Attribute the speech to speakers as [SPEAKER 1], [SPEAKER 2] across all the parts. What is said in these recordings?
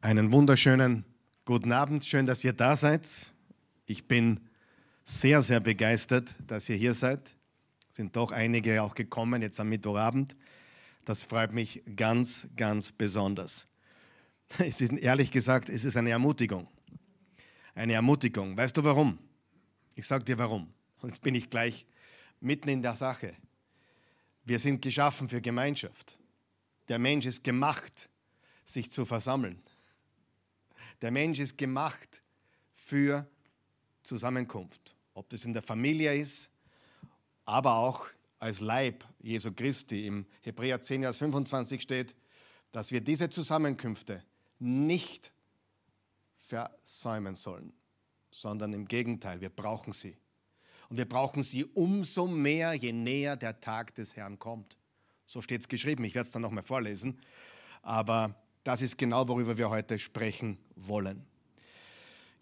[SPEAKER 1] Einen wunderschönen guten Abend. Schön, dass ihr da seid. Ich bin sehr, sehr begeistert, dass ihr hier seid. Sind doch einige auch gekommen jetzt am Mittwochabend. Das freut mich ganz, ganz besonders. Es ist ehrlich gesagt, es ist eine Ermutigung. Eine Ermutigung. Weißt du warum? Ich sage dir warum. Jetzt bin ich gleich mitten in der Sache. Wir sind geschaffen für Gemeinschaft. Der Mensch ist gemacht, sich zu versammeln. Der Mensch ist gemacht für Zusammenkunft. Ob das in der Familie ist, aber auch als Leib Jesu Christi. Im Hebräer 10, Vers 25 steht, dass wir diese Zusammenkünfte nicht versäumen sollen, sondern im Gegenteil, wir brauchen sie. Und wir brauchen sie umso mehr, je näher der Tag des Herrn kommt. So steht es geschrieben. Ich werde es dann nochmal vorlesen. Aber das ist genau, worüber wir heute sprechen wollen.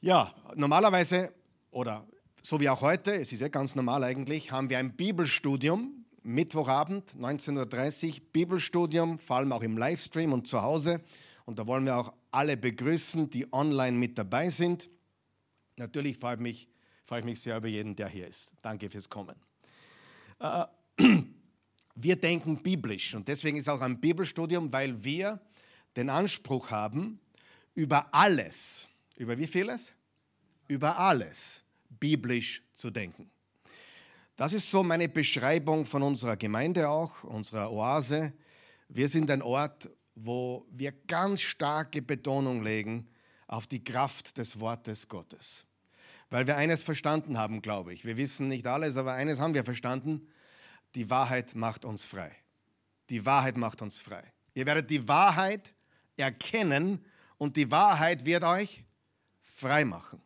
[SPEAKER 1] Ja, normalerweise, oder so wie auch heute, es ist ja ganz normal eigentlich, haben wir ein Bibelstudium, Mittwochabend, 19.30 Uhr, Bibelstudium, vor allem auch im Livestream und zu Hause. Und da wollen wir auch alle begrüßen, die online mit dabei sind. Natürlich freue ich mich, freue ich mich sehr über jeden, der hier ist. Danke fürs Kommen. Äh, wir denken biblisch und deswegen ist auch ein Bibelstudium, weil wir den Anspruch haben, über alles, über wie vieles? Über alles biblisch zu denken. Das ist so meine Beschreibung von unserer Gemeinde auch, unserer Oase. Wir sind ein Ort, wo wir ganz starke Betonung legen auf die Kraft des Wortes Gottes. Weil wir eines verstanden haben, glaube ich. Wir wissen nicht alles, aber eines haben wir verstanden. Die Wahrheit macht uns frei. Die Wahrheit macht uns frei. Ihr werdet die Wahrheit erkennen und die Wahrheit wird euch frei machen.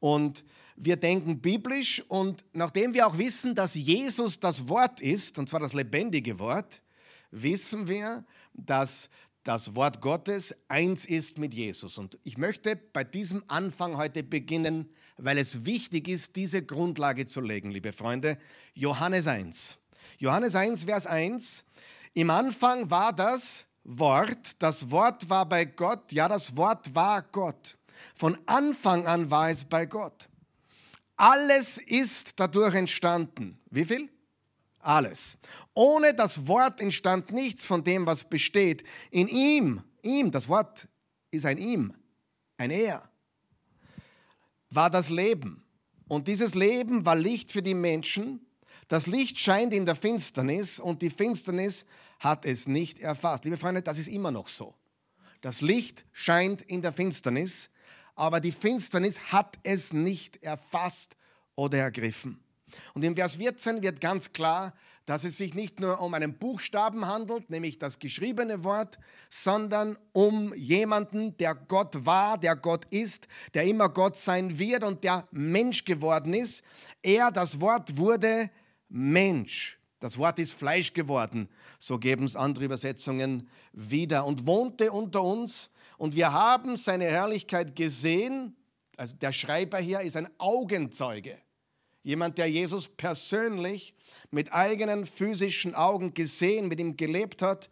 [SPEAKER 1] Und wir denken biblisch und nachdem wir auch wissen, dass Jesus das Wort ist, und zwar das lebendige Wort, wissen wir, dass das Wort Gottes eins ist mit Jesus. Und ich möchte bei diesem Anfang heute beginnen, weil es wichtig ist, diese Grundlage zu legen, liebe Freunde. Johannes 1. Johannes 1, Vers 1. Im Anfang war das Wort, das Wort war bei Gott, ja, das Wort war Gott. Von Anfang an war es bei Gott. Alles ist dadurch entstanden. Wie viel? Alles. Ohne das Wort entstand nichts von dem, was besteht. In ihm, ihm, das Wort ist ein ihm, ein er, war das Leben. Und dieses Leben war Licht für die Menschen. Das Licht scheint in der Finsternis und die Finsternis hat es nicht erfasst. Liebe Freunde, das ist immer noch so. Das Licht scheint in der Finsternis, aber die Finsternis hat es nicht erfasst oder ergriffen. Und im Vers 14 wird ganz klar, dass es sich nicht nur um einen Buchstaben handelt, nämlich das geschriebene Wort, sondern um jemanden, der Gott war, der Gott ist, der immer Gott sein wird und der Mensch geworden ist. Er, das Wort, wurde Mensch. Das Wort ist Fleisch geworden, so geben es andere Übersetzungen wieder, und wohnte unter uns. Und wir haben seine Herrlichkeit gesehen. Also der Schreiber hier ist ein Augenzeuge. Jemand, der Jesus persönlich mit eigenen physischen Augen gesehen, mit ihm gelebt hat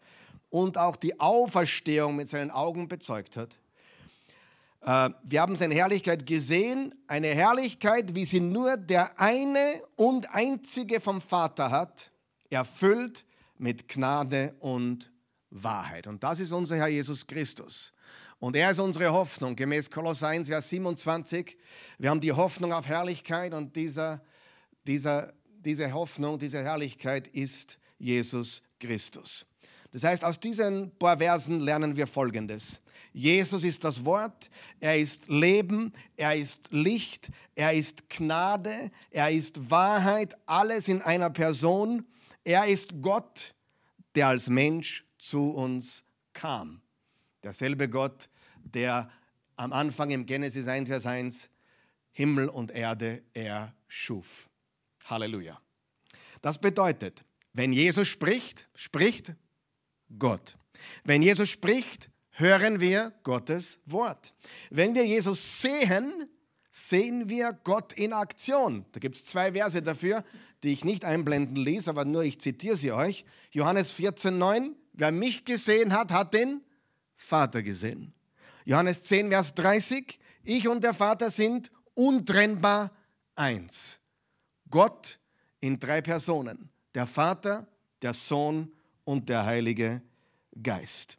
[SPEAKER 1] und auch die Auferstehung mit seinen Augen bezeugt hat. Äh, wir haben seine Herrlichkeit gesehen, eine Herrlichkeit, wie sie nur der eine und einzige vom Vater hat erfüllt mit Gnade und Wahrheit. Und das ist unser Herr Jesus Christus. Und er ist unsere Hoffnung, gemäß Kolosser 1, Vers 27. Wir haben die Hoffnung auf Herrlichkeit und dieser, dieser, diese Hoffnung, diese Herrlichkeit ist Jesus Christus. Das heißt, aus diesen paar Versen lernen wir Folgendes. Jesus ist das Wort, er ist Leben, er ist Licht, er ist Gnade, er ist Wahrheit, alles in einer Person. Er ist Gott, der als Mensch zu uns kam. Derselbe Gott, der am Anfang im Genesis 1, Vers 1 Himmel und Erde erschuf. Halleluja. Das bedeutet, wenn Jesus spricht, spricht Gott. Wenn Jesus spricht, hören wir Gottes Wort. Wenn wir Jesus sehen, sehen wir Gott in Aktion. Da gibt es zwei Verse dafür die ich nicht einblenden ließ, aber nur ich zitiere sie euch. Johannes 14, 9. Wer mich gesehen hat, hat den Vater gesehen. Johannes 10, Vers 30. Ich und der Vater sind untrennbar eins. Gott in drei Personen. Der Vater, der Sohn und der Heilige Geist.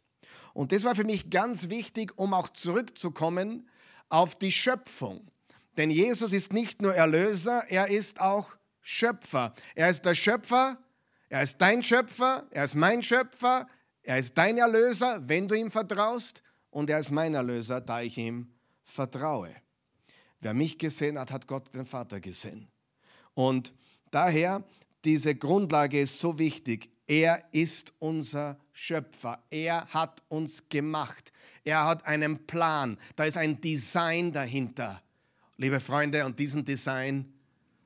[SPEAKER 1] Und das war für mich ganz wichtig, um auch zurückzukommen auf die Schöpfung. Denn Jesus ist nicht nur Erlöser, er ist auch Schöpfer. Er ist der Schöpfer, er ist dein Schöpfer, er ist mein Schöpfer, er ist dein Erlöser, wenn du ihm vertraust, und er ist mein Erlöser, da ich ihm vertraue. Wer mich gesehen hat, hat Gott den Vater gesehen. Und daher, diese Grundlage ist so wichtig. Er ist unser Schöpfer. Er hat uns gemacht. Er hat einen Plan. Da ist ein Design dahinter. Liebe Freunde, und diesen Design,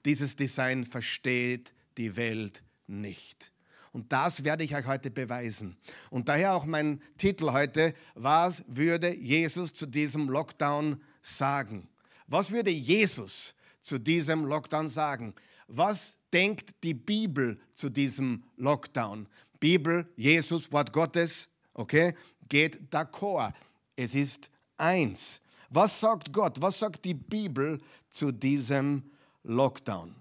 [SPEAKER 1] dieses Design versteht die Welt nicht. Und das werde ich euch heute beweisen. Und daher auch mein Titel heute, was würde Jesus zu diesem Lockdown sagen? Was würde Jesus zu diesem Lockdown sagen? Was denkt die Bibel zu diesem Lockdown? Bibel, Jesus, Wort Gottes, okay, geht d'accord. Es ist eins. Was sagt Gott? Was sagt die Bibel zu diesem Lockdown?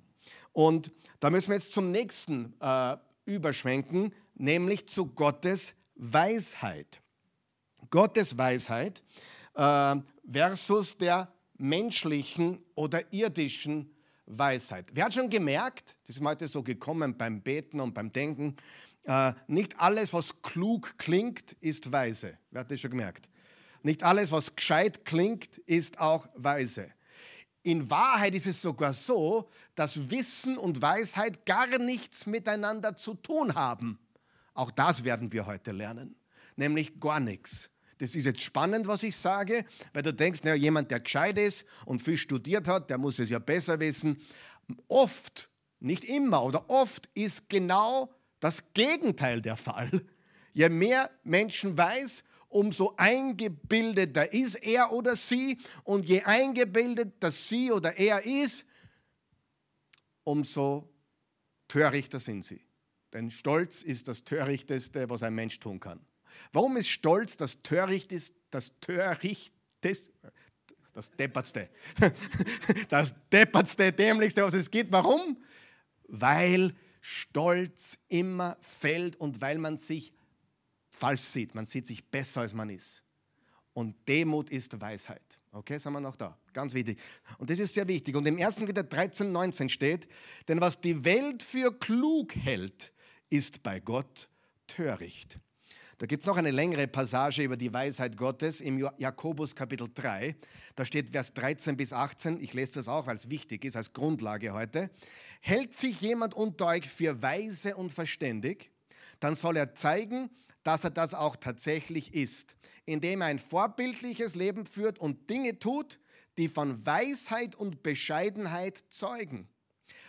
[SPEAKER 1] Und da müssen wir jetzt zum nächsten äh, überschwenken, nämlich zu Gottes Weisheit. Gottes Weisheit äh, versus der menschlichen oder irdischen Weisheit. Wer hat schon gemerkt, das ist mir heute so gekommen beim Beten und beim Denken, äh, nicht alles, was klug klingt, ist weise. Wer hat das schon gemerkt? Nicht alles, was gescheit klingt, ist auch weise. In Wahrheit ist es sogar so, dass Wissen und Weisheit gar nichts miteinander zu tun haben. Auch das werden wir heute lernen, nämlich gar nichts. Das ist jetzt spannend, was ich sage, weil du denkst, naja, jemand, der gescheit ist und viel studiert hat, der muss es ja besser wissen. Oft, nicht immer oder oft ist genau das Gegenteil der Fall. Je mehr Menschen weiß, umso eingebildeter ist er oder sie. Und je eingebildeter sie oder er ist, umso törichter sind sie. Denn Stolz ist das Törichteste, was ein Mensch tun kann. Warum ist Stolz das Törichteste, das Törichteste, das Deppertste, das Deppertste, Dämlichste, was es gibt? Warum? Weil Stolz immer fällt und weil man sich falsch sieht. Man sieht sich besser, als man ist. Und Demut ist Weisheit. Okay, sind wir noch da? Ganz wichtig. Und das ist sehr wichtig. Und im 1. Korinther 13, 19 steht, denn was die Welt für klug hält, ist bei Gott töricht. Da gibt es noch eine längere Passage über die Weisheit Gottes im Jakobus Kapitel 3. Da steht Vers 13 bis 18. Ich lese das auch, weil es wichtig ist als Grundlage heute. Hält sich jemand unter euch für weise und verständig, dann soll er zeigen, dass er das auch tatsächlich ist, indem er ein vorbildliches Leben führt und Dinge tut, die von Weisheit und Bescheidenheit zeugen.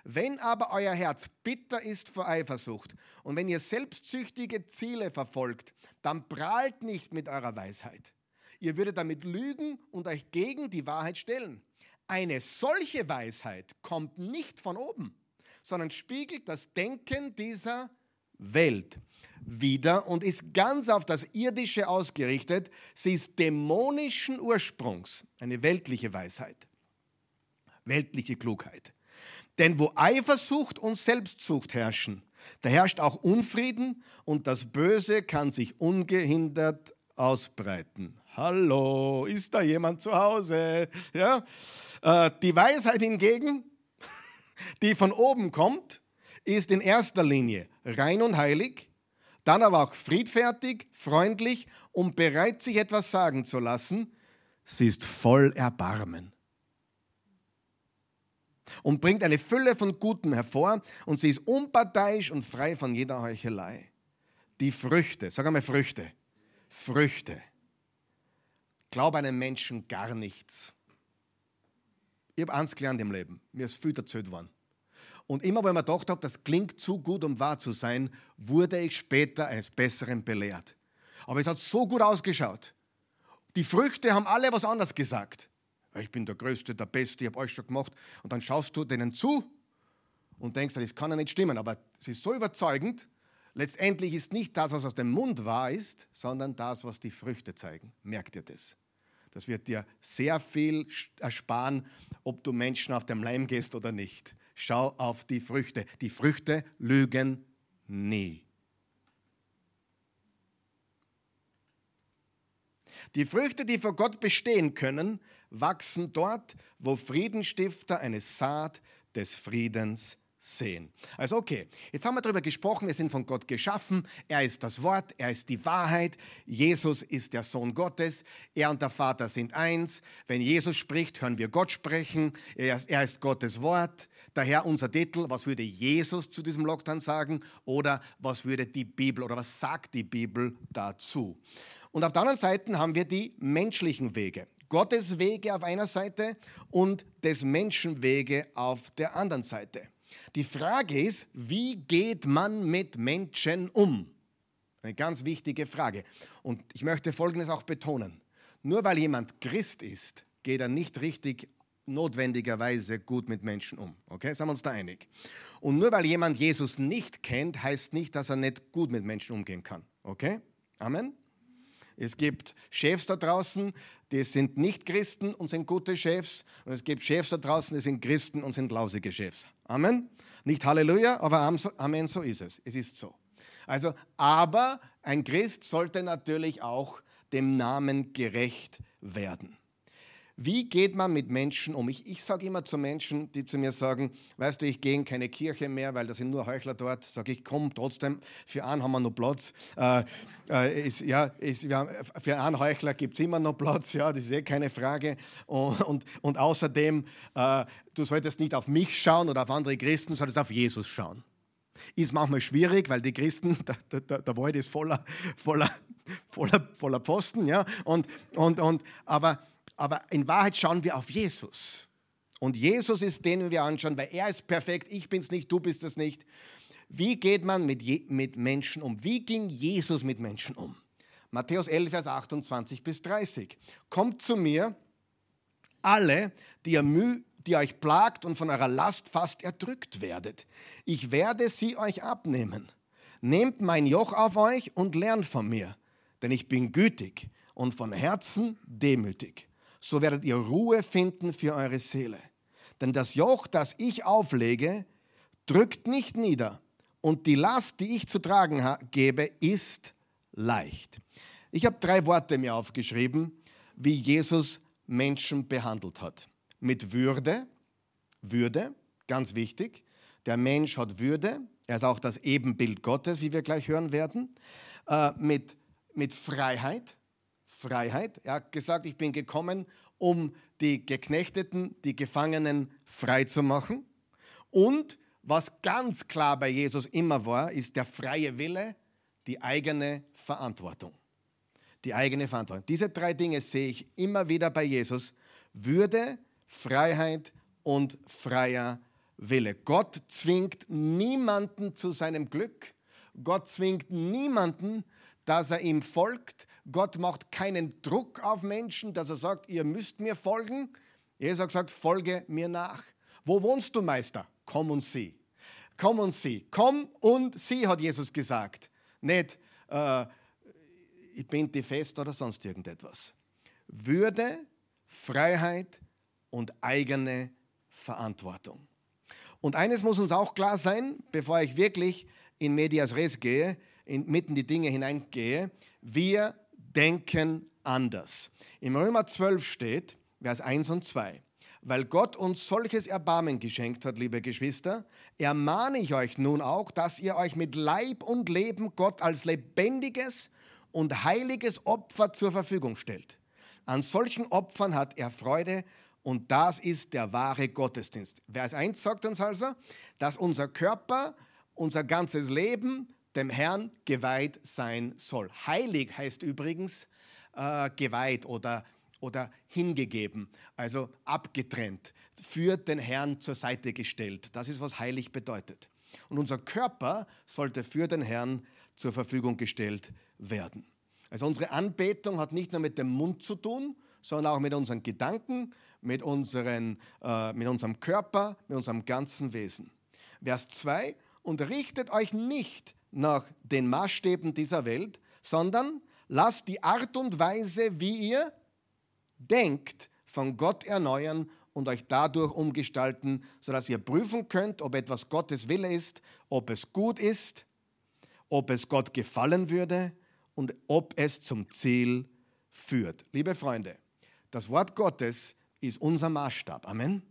[SPEAKER 1] Wenn aber euer Herz bitter ist vor Eifersucht und wenn ihr selbstsüchtige Ziele verfolgt, dann prahlt nicht mit eurer Weisheit. Ihr würdet damit lügen und euch gegen die Wahrheit stellen. Eine solche Weisheit kommt nicht von oben, sondern spiegelt das Denken dieser Welt wieder und ist ganz auf das Irdische ausgerichtet. Sie ist dämonischen Ursprungs, eine weltliche Weisheit, weltliche Klugheit. Denn wo Eifersucht und Selbstsucht herrschen, da herrscht auch Unfrieden und das Böse kann sich ungehindert ausbreiten. Hallo, ist da jemand zu Hause? Ja? Äh, die Weisheit hingegen, die von oben kommt, ist in erster Linie rein und heilig, dann aber auch friedfertig, freundlich und bereit, sich etwas sagen zu lassen. Sie ist voll Erbarmen und bringt eine Fülle von Gutem hervor und sie ist unparteiisch und frei von jeder Heuchelei. Die Früchte, sag einmal Früchte, Früchte. Glaub einem Menschen gar nichts. Ich habe eins gelernt im Leben, mir ist viel erzählt worden. Und immer, wenn mir gedacht habe, das klingt zu gut, um wahr zu sein, wurde ich später eines Besseren belehrt. Aber es hat so gut ausgeschaut. Die Früchte haben alle was anderes gesagt. Ich bin der Größte, der Beste, ich habe alles schon gemacht. Und dann schaust du denen zu und denkst, das kann ja nicht stimmen. Aber es ist so überzeugend, letztendlich ist nicht das, was aus dem Mund wahr ist, sondern das, was die Früchte zeigen. Merkt ihr das? Das wird dir sehr viel ersparen, ob du Menschen auf dem Leim gehst oder nicht. Schau auf die Früchte. Die Früchte lügen nie. Die Früchte, die vor Gott bestehen können, wachsen dort, wo Friedenstifter eine Saat des Friedens sehen. Also okay, jetzt haben wir darüber gesprochen, wir sind von Gott geschaffen, er ist das Wort, er ist die Wahrheit, Jesus ist der Sohn Gottes, er und der Vater sind eins. Wenn Jesus spricht, hören wir Gott sprechen, er ist, Gottes Wort. Daher unser Titel, was würde Jesus zu diesem Lockdown sagen oder was würde die Bibel oder was sagt die Bibel dazu? Und auf der anderen Seite haben wir die menschlichen Wege. Gottes Wege auf einer Seite und des Menschen Wege auf der anderen Seite. Die Frage ist, wie geht man mit Menschen um? Eine ganz wichtige Frage. Und ich möchte Folgendes auch betonen. Nur weil jemand Christ ist, geht er nicht richtig notwendigerweise gut mit Menschen um. Okay, sind wir uns da einig? Und nur weil jemand Jesus nicht kennt, heißt nicht, dass er nicht gut mit Menschen umgehen kann. Okay? Amen? Es gibt Chefs da draußen, die sind nicht Christen und sind gute Chefs. Und es gibt Chefs da draußen, die sind Christen und sind lausige Chefs. Amen. Nicht Halleluja, aber Amen, so ist es. Es ist so. Also, aber ein Christ sollte natürlich auch dem Namen gerecht werden. Wie geht man mit Menschen um? Ich, ich sage immer zu Menschen, die zu mir sagen, weißt du, ich gehe in keine Kirche mehr, weil da sind nur Heuchler dort. Sage ich, komm trotzdem, für einen haben wir noch Platz. Äh, äh, ist, ja, ist, haben, für einen Heuchler gibt es immer noch Platz, ja, das ist eh keine Frage. Und, und, und außerdem, äh, du solltest nicht auf mich schauen oder auf andere Christen, du solltest auf Jesus schauen. Ist manchmal schwierig, weil die Christen, der, der, der Wald ist voller, voller, voller, voller Pfosten, ja, und, und, und, aber aber in Wahrheit schauen wir auf Jesus. Und Jesus ist den, den wir anschauen, weil er ist perfekt, ich bin es nicht, du bist es nicht. Wie geht man mit, Je mit Menschen um? Wie ging Jesus mit Menschen um? Matthäus 11, Vers 28 bis 30. Kommt zu mir, alle, die ihr, müh, die euch plagt und von eurer Last fast erdrückt werdet. Ich werde sie euch abnehmen. Nehmt mein Joch auf euch und lernt von mir, denn ich bin gütig und von Herzen demütig so werdet ihr Ruhe finden für eure Seele. Denn das Joch, das ich auflege, drückt nicht nieder und die Last, die ich zu tragen gebe, ist leicht. Ich habe drei Worte mir aufgeschrieben, wie Jesus Menschen behandelt hat. Mit Würde, Würde, ganz wichtig. Der Mensch hat Würde, er ist auch das Ebenbild Gottes, wie wir gleich hören werden. Äh, mit, mit Freiheit, Freiheit. Er hat gesagt, ich bin gekommen, um die Geknechteten, die Gefangenen frei zu machen. Und was ganz klar bei Jesus immer war, ist der freie Wille, die eigene Verantwortung. Die eigene Verantwortung. Diese drei Dinge sehe ich immer wieder bei Jesus. Würde, Freiheit und freier Wille. Gott zwingt niemanden zu seinem Glück. Gott zwingt niemanden, dass er ihm folgt. Gott macht keinen Druck auf Menschen, dass er sagt, ihr müsst mir folgen. Jesus hat gesagt, folge mir nach. Wo wohnst du, Meister? Komm und sieh. Komm und sieh. Komm und sieh, hat Jesus gesagt. Nicht, äh, ich bin die fest oder sonst irgendetwas. Würde, Freiheit und eigene Verantwortung. Und eines muss uns auch klar sein, bevor ich wirklich in Medias Res gehe, in, mitten die Dinge hineingehe. Wir denken anders. Im Römer 12 steht, Vers 1 und 2. Weil Gott uns solches Erbarmen geschenkt hat, liebe Geschwister, ermahne ich euch nun auch, dass ihr euch mit Leib und Leben Gott als lebendiges und heiliges Opfer zur Verfügung stellt. An solchen Opfern hat er Freude und das ist der wahre Gottesdienst. Vers 1 sagt uns also, dass unser Körper, unser ganzes Leben dem Herrn geweiht sein soll. Heilig heißt übrigens äh, geweiht oder, oder hingegeben, also abgetrennt, für den Herrn zur Seite gestellt. Das ist, was heilig bedeutet. Und unser Körper sollte für den Herrn zur Verfügung gestellt werden. Also unsere Anbetung hat nicht nur mit dem Mund zu tun, sondern auch mit unseren Gedanken, mit, unseren, äh, mit unserem Körper, mit unserem ganzen Wesen. Vers 2, und richtet euch nicht nach den Maßstäben dieser Welt, sondern lasst die Art und Weise, wie ihr denkt, von Gott erneuern und euch dadurch umgestalten, sodass ihr prüfen könnt, ob etwas Gottes Wille ist, ob es gut ist, ob es Gott gefallen würde und ob es zum Ziel führt. Liebe Freunde, das Wort Gottes ist unser Maßstab. Amen.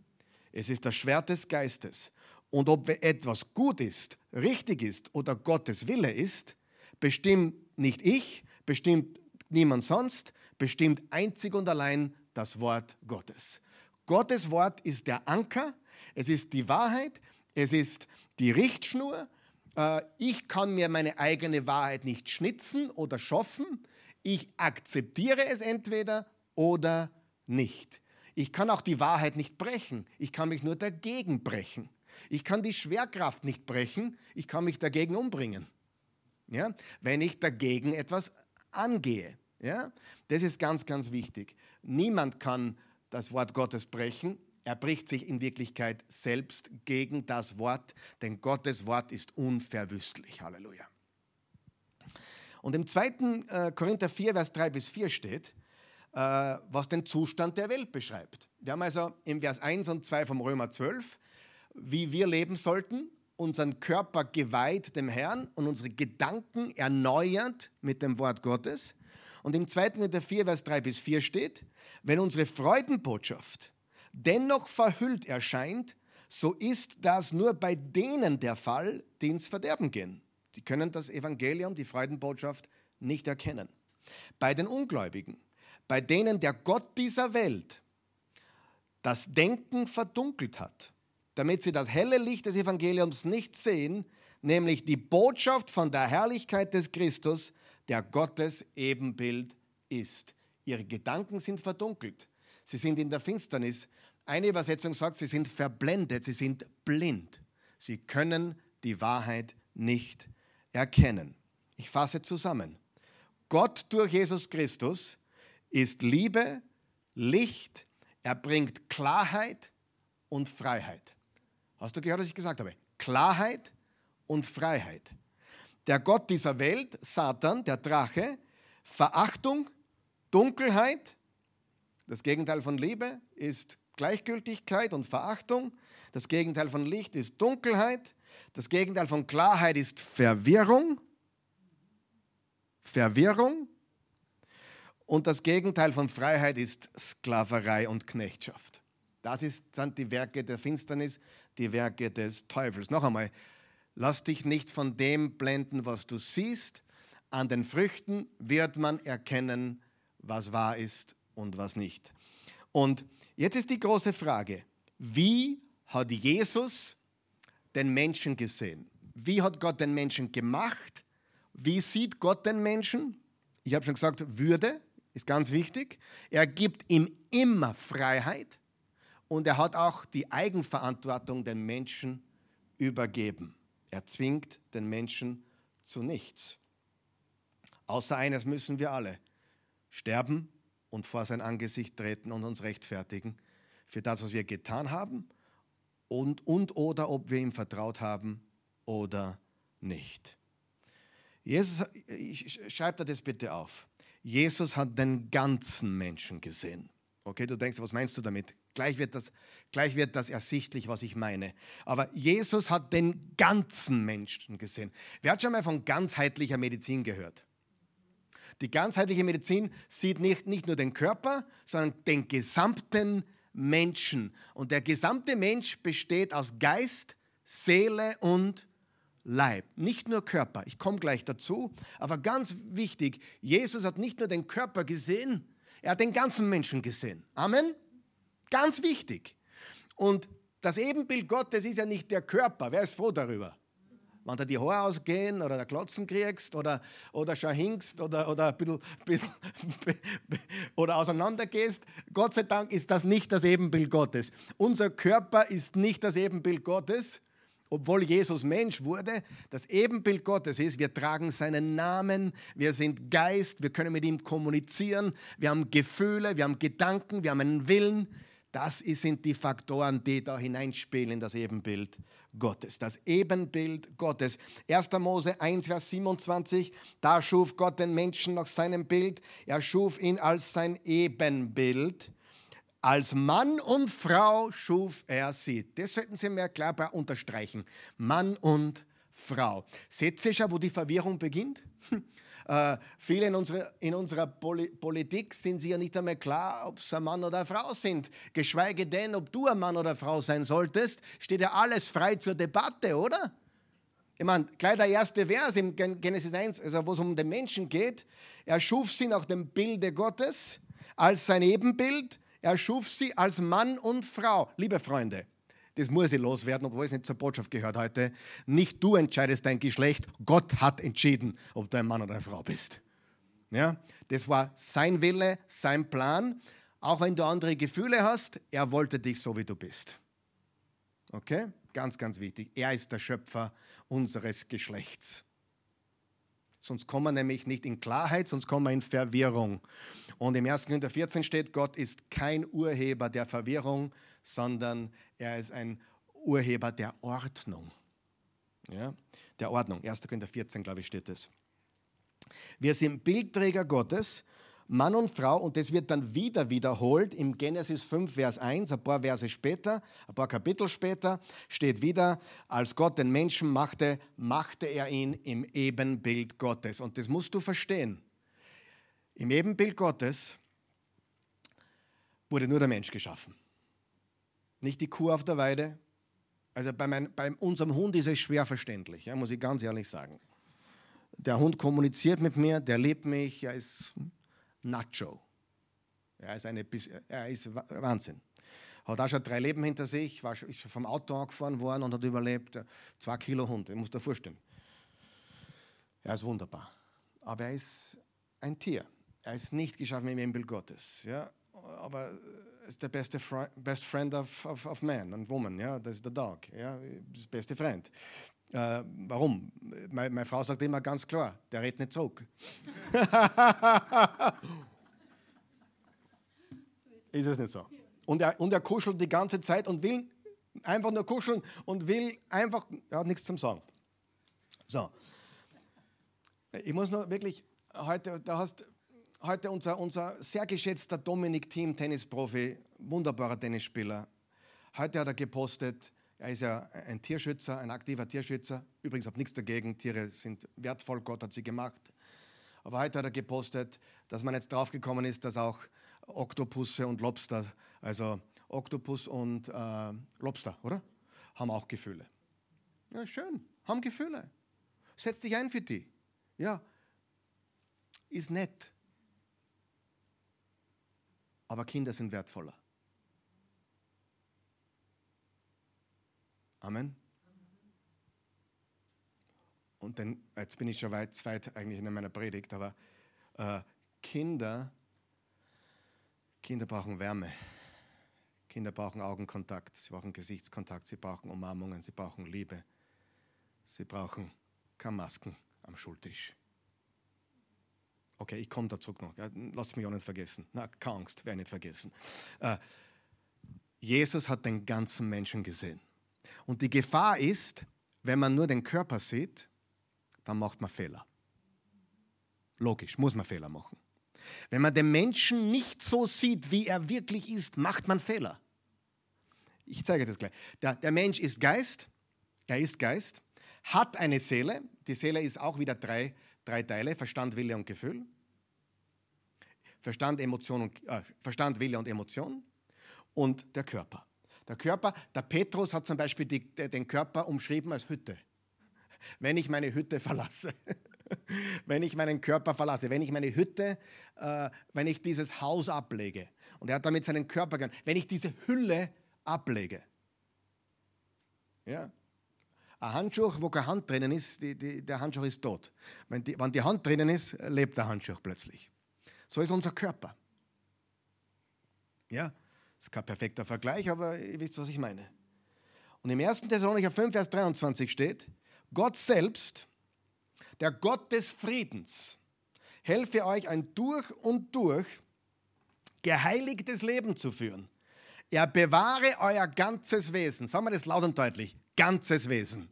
[SPEAKER 1] Es ist das Schwert des Geistes. Und ob etwas gut ist, richtig ist oder Gottes Wille ist, bestimmt nicht ich, bestimmt niemand sonst, bestimmt einzig und allein das Wort Gottes. Gottes Wort ist der Anker, es ist die Wahrheit, es ist die Richtschnur. Äh, ich kann mir meine eigene Wahrheit nicht schnitzen oder schoffen. Ich akzeptiere es entweder oder nicht. Ich kann auch die Wahrheit nicht brechen. Ich kann mich nur dagegen brechen. Ich kann die Schwerkraft nicht brechen. Ich kann mich dagegen umbringen. Ja? Wenn ich dagegen etwas angehe. Ja? Das ist ganz, ganz wichtig. Niemand kann das Wort Gottes brechen. Er bricht sich in Wirklichkeit selbst gegen das Wort, denn Gottes Wort ist unverwüstlich. Halleluja. Und im 2. Äh, Korinther 4, Vers 3 bis 4 steht, äh, was den Zustand der Welt beschreibt. Wir haben also im Vers 1 und 2 vom Römer 12, wie wir leben sollten, unseren Körper geweiht dem Herrn und unsere Gedanken erneuert mit dem Wort Gottes. Und im 2. Korinther 4, Vers 3 bis 4 steht, wenn unsere Freudenbotschaft dennoch verhüllt erscheint, so ist das nur bei denen der Fall, die ins Verderben gehen. Die können das Evangelium, die Freudenbotschaft nicht erkennen. Bei den Ungläubigen, bei denen der Gott dieser Welt das Denken verdunkelt hat, damit sie das helle Licht des Evangeliums nicht sehen, nämlich die Botschaft von der Herrlichkeit des Christus, der Gottes Ebenbild ist. Ihre Gedanken sind verdunkelt. Sie sind in der Finsternis. Eine Übersetzung sagt, sie sind verblendet, sie sind blind. Sie können die Wahrheit nicht erkennen. Ich fasse zusammen. Gott durch Jesus Christus ist Liebe, Licht, er bringt Klarheit und Freiheit. Hast du gehört, was ich gesagt habe? Klarheit und Freiheit. Der Gott dieser Welt, Satan, der Drache, Verachtung, Dunkelheit, das Gegenteil von Liebe ist Gleichgültigkeit und Verachtung. Das Gegenteil von Licht ist Dunkelheit. Das Gegenteil von Klarheit ist Verwirrung. Verwirrung. Und das Gegenteil von Freiheit ist Sklaverei und Knechtschaft. Das sind die Werke der Finsternis, die Werke des Teufels. Noch einmal, lass dich nicht von dem blenden, was du siehst. An den Früchten wird man erkennen, was wahr ist und was nicht. Und jetzt ist die große Frage, wie hat Jesus den Menschen gesehen? Wie hat Gott den Menschen gemacht? Wie sieht Gott den Menschen? Ich habe schon gesagt, Würde ist ganz wichtig. Er gibt ihm immer Freiheit und er hat auch die Eigenverantwortung den Menschen übergeben. Er zwingt den Menschen zu nichts. Außer eines müssen wir alle, sterben und vor sein Angesicht treten und uns rechtfertigen für das, was wir getan haben und, und oder ob wir ihm vertraut haben oder nicht. Jesus, schreib dir das bitte auf. Jesus hat den ganzen Menschen gesehen. Okay, du denkst, was meinst du damit? Gleich wird, das, gleich wird das ersichtlich, was ich meine. Aber Jesus hat den ganzen Menschen gesehen. Wer hat schon mal von ganzheitlicher Medizin gehört? Die ganzheitliche Medizin sieht nicht, nicht nur den Körper, sondern den gesamten Menschen. Und der gesamte Mensch besteht aus Geist, Seele und Leib, nicht nur Körper. Ich komme gleich dazu, aber ganz wichtig, Jesus hat nicht nur den Körper gesehen, er hat den ganzen Menschen gesehen. Amen. Ganz wichtig. Und das Ebenbild Gottes ist ja nicht der Körper. Wer ist froh darüber? wenn dir die Haare ausgehen oder der Klotzen kriegst oder, oder schon hinkst oder, oder, ein bisschen, bisschen oder auseinandergehst. Gott sei Dank ist das nicht das Ebenbild Gottes. Unser Körper ist nicht das Ebenbild Gottes, obwohl Jesus Mensch wurde. Das Ebenbild Gottes ist, wir tragen seinen Namen, wir sind Geist, wir können mit ihm kommunizieren, wir haben Gefühle, wir haben Gedanken, wir haben einen Willen. Das sind die Faktoren, die da hineinspielen in das Ebenbild Gottes. Das Ebenbild Gottes. 1. Mose 1, Vers 27, da schuf Gott den Menschen nach seinem Bild. Er schuf ihn als sein Ebenbild. Als Mann und Frau schuf er sie. Das sollten Sie mir klar unterstreichen. Mann und Frau. Seht ihr schon, wo die Verwirrung beginnt? Äh, viele in unserer, in unserer Poli Politik sind sich ja nicht einmal klar, ob sie ein Mann oder eine Frau sind. Geschweige denn, ob du ein Mann oder eine Frau sein solltest, steht ja alles frei zur Debatte, oder? Ich meine, gleich der erste Vers im Genesis 1, also wo es um den Menschen geht, er schuf sie nach dem Bilde Gottes als sein Ebenbild, er schuf sie als Mann und Frau. Liebe Freunde, das muss ich loswerden, obwohl es nicht zur Botschaft gehört heute. Nicht du entscheidest dein Geschlecht, Gott hat entschieden, ob du ein Mann oder eine Frau bist. Ja, das war sein Wille, sein Plan. Auch wenn du andere Gefühle hast, er wollte dich so, wie du bist. Okay? Ganz, ganz wichtig. Er ist der Schöpfer unseres Geschlechts. Sonst kommen wir nämlich nicht in Klarheit, sonst kommen wir in Verwirrung. Und im 1. Korinther 14 steht, Gott ist kein Urheber der Verwirrung, sondern er ist ein Urheber der Ordnung. Ja? Der Ordnung. 1. Korinther 14, glaube ich, steht es. Wir sind Bildträger Gottes, Mann und Frau, und das wird dann wieder wiederholt im Genesis 5, Vers 1, ein paar Verse später, ein paar Kapitel später, steht wieder, als Gott den Menschen machte, machte er ihn im Ebenbild Gottes. Und das musst du verstehen. Im Ebenbild Gottes wurde nur der Mensch geschaffen nicht die Kuh auf der Weide. Also bei, mein, bei unserem Hund ist es schwer verständlich, ja, muss ich ganz ehrlich sagen. Der Hund kommuniziert mit mir, der liebt mich, er ist Nacho. Er ist, eine, er ist Wahnsinn. Hat auch schon drei Leben hinter sich, war, ist vom Auto angefahren worden und hat überlebt. Zwei Kilo Hund, ich muss dir vorstellen. Er ist wunderbar. Aber er ist ein Tier. Er ist nicht geschaffen im Bild Gottes. Ja? Aber ist der beste Fre best friend of, of, of man and woman, ja, das ist der Dog, ja, das beste Freund. Äh, warum? Meine, meine, Frau sagt immer ganz klar, der redet nicht zurück. ist es nicht so? Und er, und er kuschelt die ganze Zeit und will einfach nur kuscheln und will einfach, er hat nichts zum Sagen. So. Ich muss nur wirklich, heute, da hast heute unser, unser sehr geschätzter Dominik Thiem, Tennisprofi, wunderbarer Tennisspieler. Heute hat er gepostet, er ist ja ein Tierschützer, ein aktiver Tierschützer. Übrigens habe nichts dagegen, Tiere sind wertvoll, Gott hat sie gemacht. Aber heute hat er gepostet, dass man jetzt draufgekommen ist, dass auch Oktopusse und Lobster, also Oktopus und äh, Lobster, oder? Haben auch Gefühle. Ja, schön, haben Gefühle. Setz dich ein für die. Ja, ist nett aber Kinder sind wertvoller. Amen. Und dann, jetzt bin ich schon weit, weit eigentlich in meiner Predigt, aber äh, Kinder, Kinder brauchen Wärme. Kinder brauchen Augenkontakt, sie brauchen Gesichtskontakt, sie brauchen Umarmungen, sie brauchen Liebe. Sie brauchen keine Masken am Schultisch. Okay, ich komme da zurück noch. Lasst mich auch nicht vergessen. Na, keine Angst, werde nicht vergessen. Äh, Jesus hat den ganzen Menschen gesehen. Und die Gefahr ist, wenn man nur den Körper sieht, dann macht man Fehler. Logisch, muss man Fehler machen. Wenn man den Menschen nicht so sieht, wie er wirklich ist, macht man Fehler. Ich zeige das gleich. Der, der Mensch ist Geist, er ist Geist, hat eine Seele. Die Seele ist auch wieder drei drei Teile, Verstand, Wille und Gefühl. Verstand, Emotion und, äh, Verstand, Wille und Emotion und der Körper. Der Körper, der Petrus hat zum Beispiel die, den Körper umschrieben als Hütte. Wenn ich meine Hütte verlasse, wenn ich meinen Körper verlasse, wenn ich meine Hütte, äh, wenn ich dieses Haus ablege, und er hat damit seinen Körper gern, wenn ich diese Hülle ablege, ja, ein Handschuh, wo keine Hand drinnen ist, die, die, der Handschuh ist tot. Wenn die, wenn die Hand drinnen ist, lebt der Handschuh plötzlich. So ist unser Körper. Ja, ist kein perfekter Vergleich, aber ihr wisst, was ich meine. Und im 1. Thessalonicher 5, Vers 23 steht, Gott selbst, der Gott des Friedens, helfe euch ein durch und durch geheiligtes Leben zu führen, Er bewahre euer ganzes Wesen. Sagen wir das laut und deutlich. Ganzes Wesen.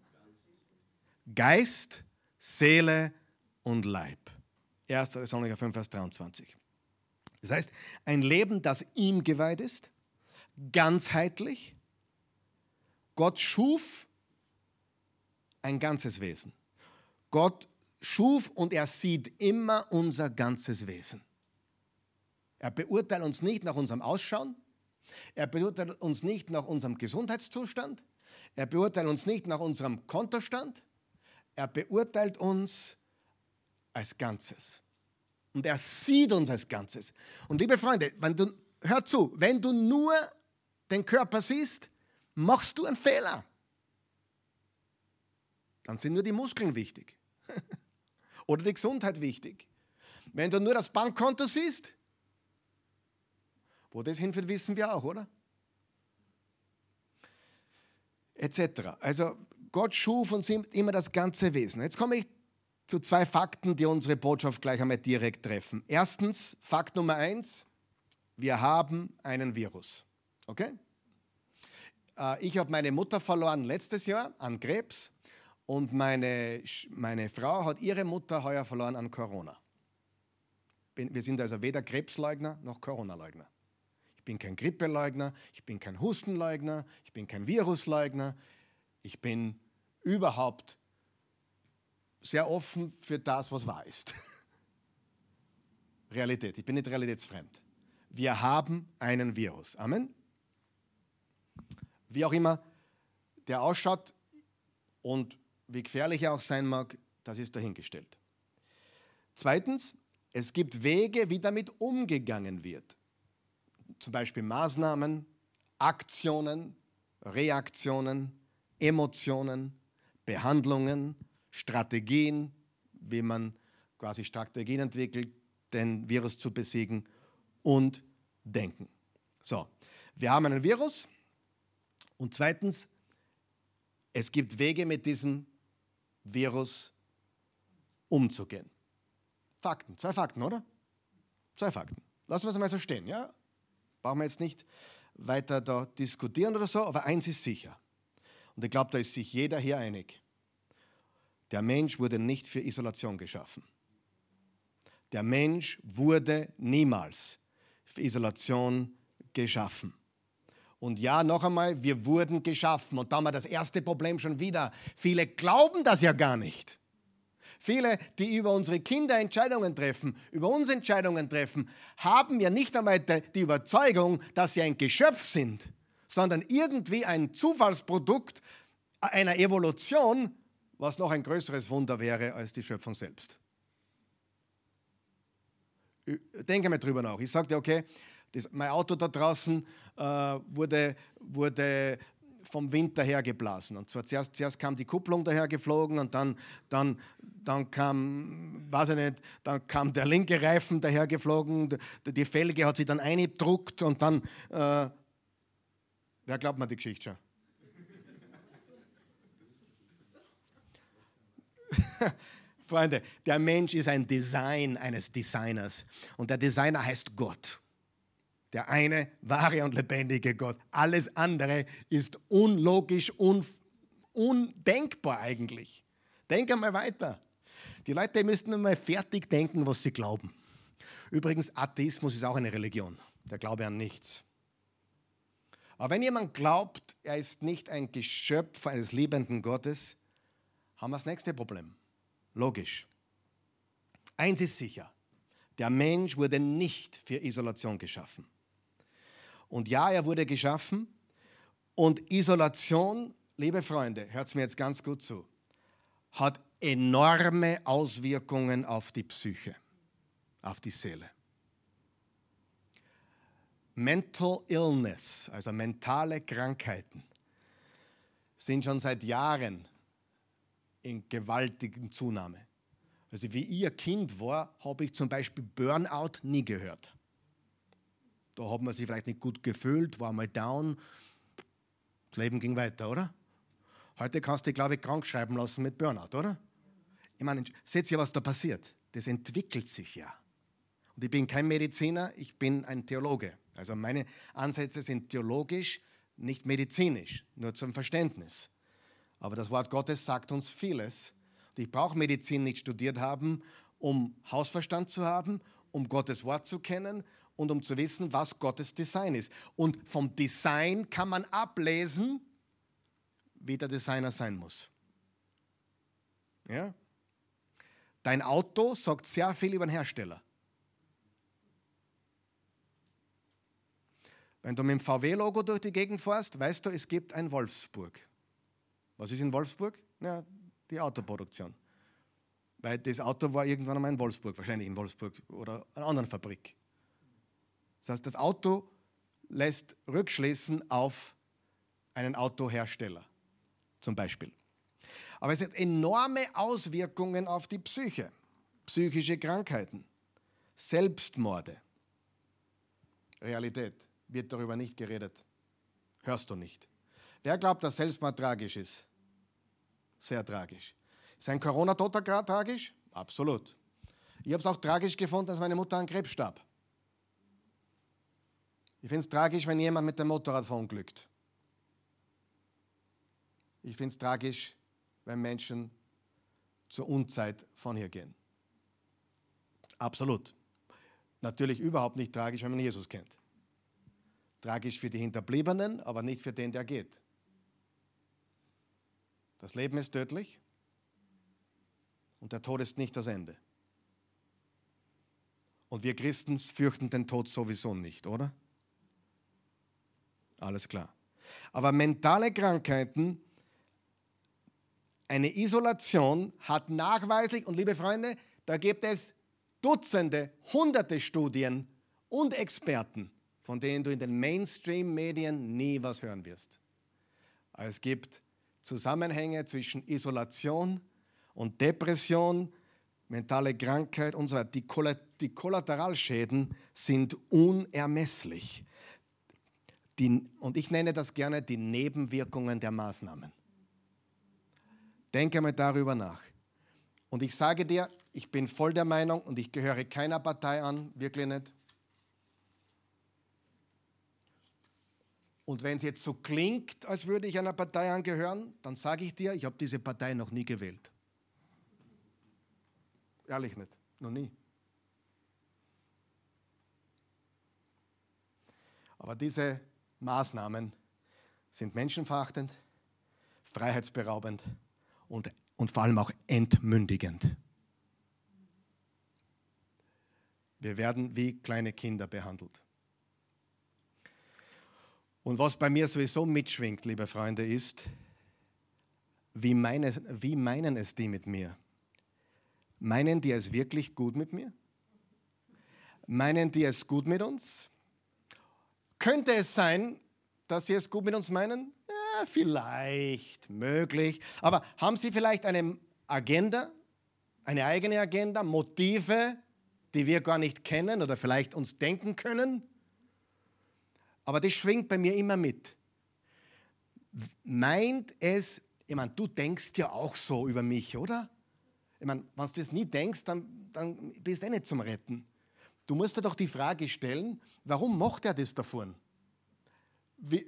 [SPEAKER 1] Geist, Seele und Leib. 1. Thessalonicher 5, Vers 23. Das heißt, ein Leben, das ihm geweiht ist, ganzheitlich. Gott schuf ein ganzes Wesen. Gott schuf und er sieht immer unser ganzes Wesen. Er beurteilt uns nicht nach unserem Ausschauen, er beurteilt uns nicht nach unserem Gesundheitszustand, er beurteilt uns nicht nach unserem Kontostand, er beurteilt uns als Ganzes. Und er sieht uns als Ganzes. Und liebe Freunde, wenn du, hör zu, wenn du nur den Körper siehst, machst du einen Fehler. Dann sind nur die Muskeln wichtig. Oder die Gesundheit wichtig. Wenn du nur das Bankkonto siehst, wo das hinführt, wissen wir auch, oder? Etc. Also Gott schuf uns immer das ganze Wesen. Jetzt komme ich zu zwei Fakten, die unsere Botschaft gleich einmal direkt treffen. Erstens, Fakt Nummer eins, wir haben einen Virus. Okay? Äh, ich habe meine Mutter verloren letztes Jahr an Krebs und meine, meine Frau hat ihre Mutter heuer verloren an Corona. Wir sind also weder Krebsleugner noch Corona-Leugner. Ich bin kein Grippeleugner, ich bin kein Hustenleugner, ich bin kein Virusleugner, ich bin überhaupt sehr offen für das, was wahr ist. Realität. Ich bin nicht realitätsfremd. Wir haben einen Virus. Amen. Wie auch immer der ausschaut und wie gefährlich er auch sein mag, das ist dahingestellt. Zweitens, es gibt Wege, wie damit umgegangen wird. Zum Beispiel Maßnahmen, Aktionen, Reaktionen, Emotionen, Behandlungen, Strategien, wie man quasi Strategien entwickelt, den Virus zu besiegen und Denken. So, wir haben einen Virus und zweitens, es gibt Wege mit diesem Virus umzugehen. Fakten, zwei Fakten, oder? Zwei Fakten. Lassen wir es mal so stehen, ja? Brauchen wir jetzt nicht weiter da diskutieren oder so, aber eins ist sicher. Und ich glaube, da ist sich jeder hier einig. Der Mensch wurde nicht für Isolation geschaffen. Der Mensch wurde niemals für Isolation geschaffen. Und ja, noch einmal, wir wurden geschaffen. Und da haben wir das erste Problem schon wieder. Viele glauben das ja gar nicht. Viele, die über unsere Kinder Entscheidungen treffen, über uns Entscheidungen treffen, haben ja nicht einmal die Überzeugung, dass sie ein Geschöpf sind, sondern irgendwie ein Zufallsprodukt einer Evolution, was noch ein größeres Wunder wäre als die Schöpfung selbst. Denke mal drüber nach. Ich sagte, okay, das, mein Auto da draußen äh, wurde, wurde vom Wind dahergeblasen. Und zwar zuerst, zuerst kam die Kupplung dahergeflogen und dann, dann, dann kam, weiß ich nicht, dann kam der linke Reifen dahergeflogen, die Felge hat sich dann eingedruckt und dann, äh, wer glaubt mir die Geschichte schon? Freunde, der Mensch ist ein Design eines Designers. Und der Designer heißt Gott. Der eine wahre und lebendige Gott. Alles andere ist unlogisch, un, undenkbar eigentlich. Denk einmal weiter. Die Leute müssten einmal fertig denken, was sie glauben. Übrigens, Atheismus ist auch eine Religion. Der Glaube an nichts. Aber wenn jemand glaubt, er ist nicht ein Geschöpf eines liebenden Gottes, haben wir das nächste Problem. Logisch. Eins ist sicher, der Mensch wurde nicht für Isolation geschaffen. Und ja, er wurde geschaffen und Isolation, liebe Freunde, hört es mir jetzt ganz gut zu, hat enorme Auswirkungen auf die Psyche, auf die Seele. Mental Illness, also mentale Krankheiten, sind schon seit Jahren in gewaltigen Zunahme. Also wie ein Kind war, habe ich zum Beispiel Burnout nie gehört. Da hat man sich vielleicht nicht gut gefühlt, war mal down. Das Leben ging weiter, oder? Heute kannst du dich, glaube ich, krank schreiben lassen mit Burnout, oder? Ich meine, seht ihr, was da passiert? Das entwickelt sich ja. Und ich bin kein Mediziner, ich bin ein Theologe. Also meine Ansätze sind theologisch, nicht medizinisch, nur zum Verständnis. Aber das Wort Gottes sagt uns vieles. Und ich brauche Medizin nicht studiert haben, um Hausverstand zu haben, um Gottes Wort zu kennen und um zu wissen, was Gottes Design ist. Und vom Design kann man ablesen, wie der Designer sein muss. Ja? Dein Auto sagt sehr viel über den Hersteller. Wenn du mit dem VW-Logo durch die Gegend fährst, weißt du, es gibt ein Wolfsburg. Was ist in Wolfsburg? Ja, die Autoproduktion. Weil das Auto war irgendwann einmal in Wolfsburg, wahrscheinlich in Wolfsburg oder einer anderen Fabrik. Das heißt, das Auto lässt rückschließen auf einen Autohersteller, zum Beispiel. Aber es hat enorme Auswirkungen auf die Psyche, psychische Krankheiten, Selbstmorde. Realität wird darüber nicht geredet. Hörst du nicht. Wer glaubt, dass Selbstmord tragisch ist? Sehr tragisch. Ist ein Corona-Toter tragisch? Absolut. Ich habe es auch tragisch gefunden, dass meine Mutter an Krebs starb. Ich finde es tragisch, wenn jemand mit dem Motorrad verunglückt. Ich finde es tragisch, wenn Menschen zur Unzeit von hier gehen. Absolut. Natürlich überhaupt nicht tragisch, wenn man Jesus kennt. Tragisch für die Hinterbliebenen, aber nicht für den, der geht. Das Leben ist tödlich und der Tod ist nicht das Ende. Und wir Christen fürchten den Tod sowieso nicht, oder? Alles klar. Aber mentale Krankheiten, eine Isolation hat nachweislich, und liebe Freunde, da gibt es Dutzende, hunderte Studien und Experten, von denen du in den Mainstream-Medien nie was hören wirst. Es gibt Zusammenhänge zwischen Isolation und Depression, mentale Krankheit und so weiter. Die, die Kollateralschäden sind unermesslich. Die, und ich nenne das gerne die Nebenwirkungen der Maßnahmen. Denke mal darüber nach. Und ich sage dir, ich bin voll der Meinung und ich gehöre keiner Partei an, wirklich nicht. Und wenn es jetzt so klingt, als würde ich einer Partei angehören, dann sage ich dir, ich habe diese Partei noch nie gewählt. Ehrlich nicht, noch nie. Aber diese Maßnahmen sind menschenverachtend, freiheitsberaubend und, und vor allem auch entmündigend. Wir werden wie kleine Kinder behandelt. Und was bei mir sowieso mitschwingt, liebe Freunde, ist, wie, meine, wie meinen es die mit mir? Meinen die es wirklich gut mit mir? Meinen die es gut mit uns? Könnte es sein, dass sie es gut mit uns meinen? Ja, vielleicht, möglich. Aber haben sie vielleicht eine Agenda, eine eigene Agenda, Motive, die wir gar nicht kennen oder vielleicht uns denken können? Aber das schwingt bei mir immer mit. Meint es, ich meine, du denkst ja auch so über mich, oder? Ich meine, wenn du das nie denkst, dann, dann bist du eh nicht zum Retten. Du musst dir doch die Frage stellen, warum macht er das davon? Wie,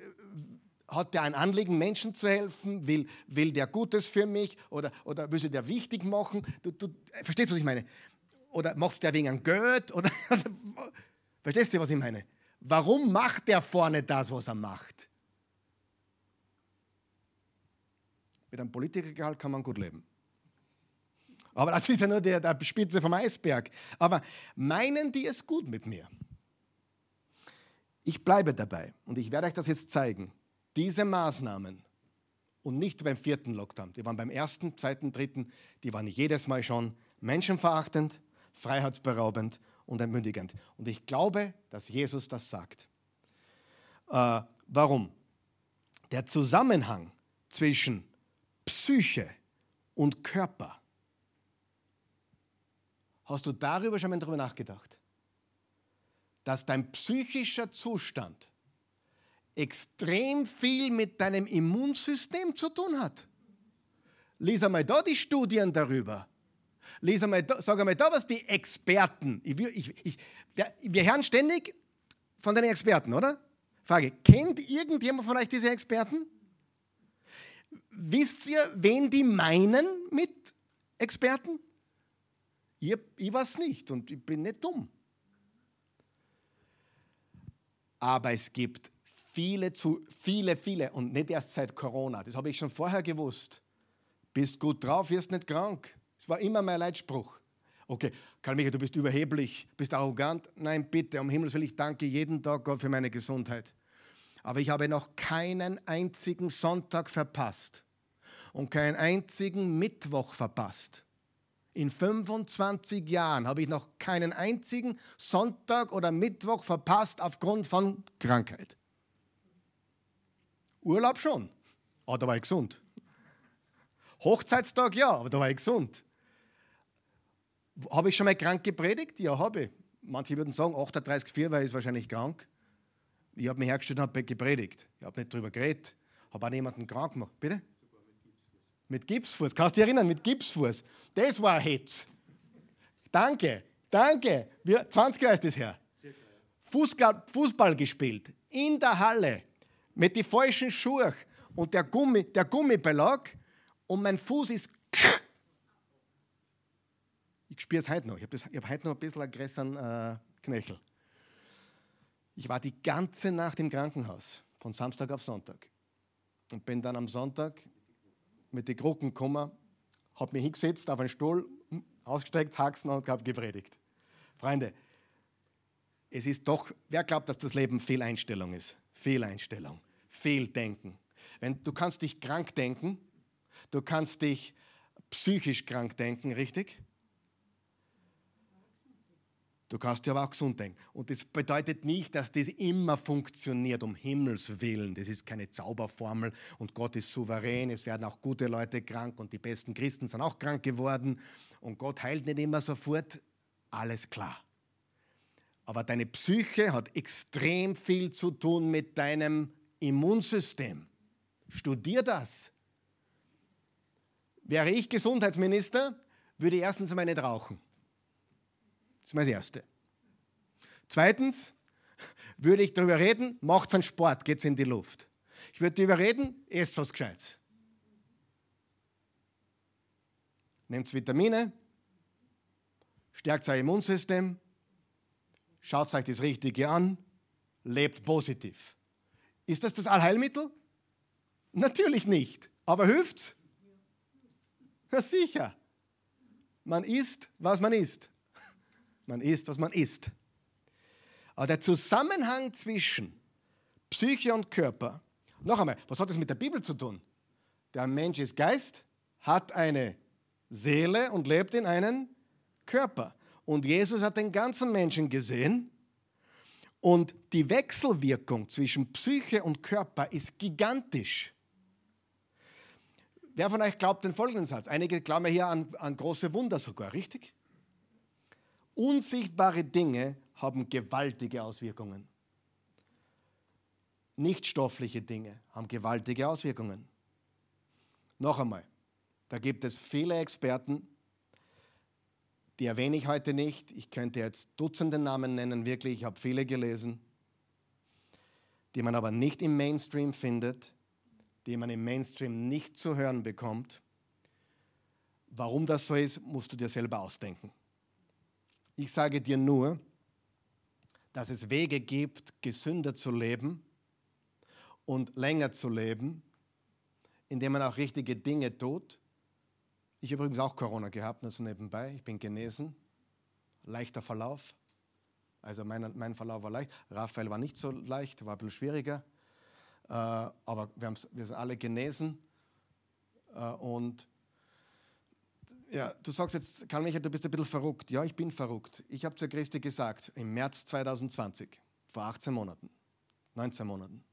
[SPEAKER 1] hat der ein Anliegen, Menschen zu helfen? Will, will der Gutes für mich? Oder, oder will sie der wichtig machen? Du, du, verstehst du, was ich meine? Oder machst der wegen Geld? Oder, verstehst du, was ich meine? Warum macht der vorne das, was er macht? Mit einem Politikergehalt kann man gut leben. Aber das ist ja nur der, der Spitze vom Eisberg. Aber meinen die es gut mit mir? Ich bleibe dabei und ich werde euch das jetzt zeigen. Diese Maßnahmen und nicht beim vierten Lockdown, die waren beim ersten, zweiten, dritten, die waren jedes Mal schon menschenverachtend, freiheitsberaubend und entmündigend. Und ich glaube, dass Jesus das sagt. Äh, warum? Der Zusammenhang zwischen Psyche und Körper. Hast du darüber schon mal darüber nachgedacht? Dass dein psychischer Zustand extrem viel mit deinem Immunsystem zu tun hat. Lies einmal da die Studien darüber. Lies einmal, sag einmal da, was die Experten, ich, ich, ich, wir hören ständig, von den Experten, oder? Frage, kennt irgendjemand von euch diese Experten? Wisst ihr, wen die meinen mit Experten? Ich, ich weiß nicht und ich bin nicht dumm. Aber es gibt viele, zu, viele, viele und nicht erst seit Corona. Das habe ich schon vorher gewusst. Bist gut drauf, wirst nicht krank. Das war immer mein Leitspruch. Okay, Karl Michael, du bist überheblich, bist arrogant. Nein, bitte, um Himmels Willen, ich danke jeden Tag Gott für meine Gesundheit. Aber ich habe noch keinen einzigen Sonntag verpasst und keinen einzigen Mittwoch verpasst. In 25 Jahren habe ich noch keinen einzigen Sonntag oder Mittwoch verpasst aufgrund von Krankheit. Urlaub schon, aber da war ich gesund. Hochzeitstag ja, aber da war ich gesund. Habe ich schon mal krank gepredigt? Ja, habe ich. Manche würden sagen, 38,4 war ich wahrscheinlich krank. Ich habe mich hergestellt und habe gepredigt. Ich habe nicht darüber geredet. Habe auch niemanden krank gemacht. Bitte? Mit Gipsfuß. Kannst du dich erinnern? Mit Gipsfuß. Das war ein Hetz. Danke, danke. Wir, 20 Jahre ist das her. Fußball, Fußball gespielt. In der Halle. Mit den falschen Schuhen. Und der, Gummi, der Gummibelag. Und mein Fuß ist. Ich spüre es heute noch. Ich habe hab heute noch ein bisschen größeren äh, Knöchel. Ich war die ganze Nacht im Krankenhaus, von Samstag auf Sonntag. Und bin dann am Sonntag mit den Krücken gekommen, habe mich hingesetzt auf einen Stuhl, ausgestreckt, Haxen und habe gepredigt. Freunde, es ist doch, wer glaubt, dass das Leben Fehleinstellung ist? Fehleinstellung, Fehldenken. Wenn, du kannst dich krank denken, du kannst dich psychisch krank denken, richtig? Du kannst dir aber auch gesund denken. Und das bedeutet nicht, dass das immer funktioniert, um Himmels Willen. Das ist keine Zauberformel und Gott ist souverän. Es werden auch gute Leute krank und die besten Christen sind auch krank geworden. Und Gott heilt nicht immer sofort. Alles klar. Aber deine Psyche hat extrem viel zu tun mit deinem Immunsystem. Studier das. Wäre ich Gesundheitsminister, würde ich erstens mal nicht rauchen. Das ist mal das Erste. Zweitens würde ich darüber reden, macht einen Sport, geht in die Luft. Ich würde darüber reden, esst was Gescheites. Nehmt Vitamine, stärkt euer Immunsystem, schaut euch das Richtige an, lebt positiv. Ist das das Allheilmittel? Natürlich nicht. Aber hilft's? Ja, sicher. Man isst, was man isst. Man isst, was man isst. Aber der Zusammenhang zwischen Psyche und Körper, noch einmal, was hat das mit der Bibel zu tun? Der Mensch ist Geist, hat eine Seele und lebt in einem Körper. Und Jesus hat den ganzen Menschen gesehen. Und die Wechselwirkung zwischen Psyche und Körper ist gigantisch. Wer von euch glaubt den folgenden Satz? Einige glauben ja hier an, an große Wunder sogar, richtig? Unsichtbare Dinge haben gewaltige Auswirkungen. Nichtstoffliche Dinge haben gewaltige Auswirkungen. Noch einmal, da gibt es viele Experten, die erwähne ich heute nicht. Ich könnte jetzt Dutzende Namen nennen, wirklich, ich habe viele gelesen, die man aber nicht im Mainstream findet, die man im Mainstream nicht zu hören bekommt. Warum das so ist, musst du dir selber ausdenken. Ich sage dir nur, dass es Wege gibt, gesünder zu leben und länger zu leben, indem man auch richtige Dinge tut. Ich habe übrigens auch Corona gehabt, nur so nebenbei. Ich bin genesen. Leichter Verlauf. Also mein, mein Verlauf war leicht. Raphael war nicht so leicht, war ein bisschen schwieriger. Äh, aber wir, wir sind alle genesen. Äh, und ja, du sagst jetzt, Karl Michael, du bist ein bisschen verrückt. Ja, ich bin verrückt. Ich habe zur Christi gesagt, im März 2020, vor 18 Monaten, 19 Monaten,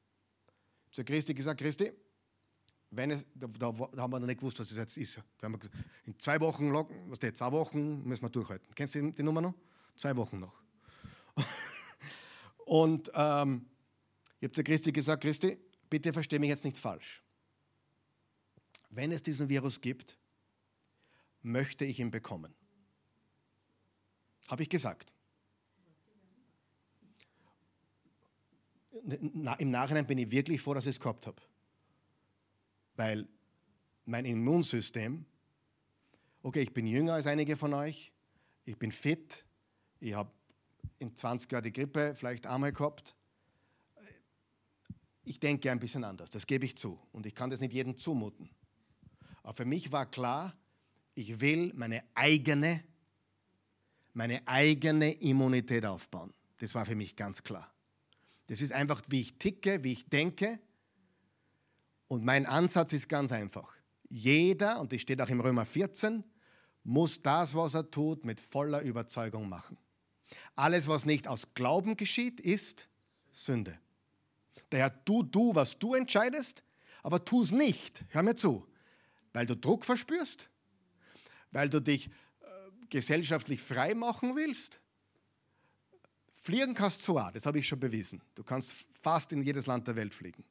[SPEAKER 1] zur Christi gesagt, Christi, wenn es, da, da, da, haben wir noch nicht gewusst, was das jetzt ist. Da gesagt, in zwei Wochen, was steht, zwei Wochen müssen wir durchhalten. Kennst du die Nummer noch? Zwei Wochen noch. Und ähm, ich habe zu Christi gesagt, Christi, bitte verstehe mich jetzt nicht falsch. Wenn es diesen Virus gibt, möchte ich ihn bekommen. Habe ich gesagt. im Nachhinein bin ich wirklich froh, dass ich es gehabt habe. Weil mein Immunsystem, okay, ich bin jünger als einige von euch, ich bin fit, ich habe in 20 Jahren die Grippe vielleicht einmal gehabt. Ich denke ein bisschen anders, das gebe ich zu. Und ich kann das nicht jedem zumuten. Aber für mich war klar, ich will meine eigene, meine eigene Immunität aufbauen. Das war für mich ganz klar. Das ist einfach, wie ich ticke, wie ich denke. Und mein Ansatz ist ganz einfach. Jeder, und das steht auch im Römer 14, muss das, was er tut, mit voller Überzeugung machen. Alles, was nicht aus Glauben geschieht, ist Sünde. Daher tu du, was du entscheidest, aber tu es nicht. Hör mir zu. Weil du Druck verspürst, weil du dich äh, gesellschaftlich frei machen willst. Fliegen kannst du auch, das habe ich schon bewiesen. Du kannst fast in jedes Land der Welt fliegen.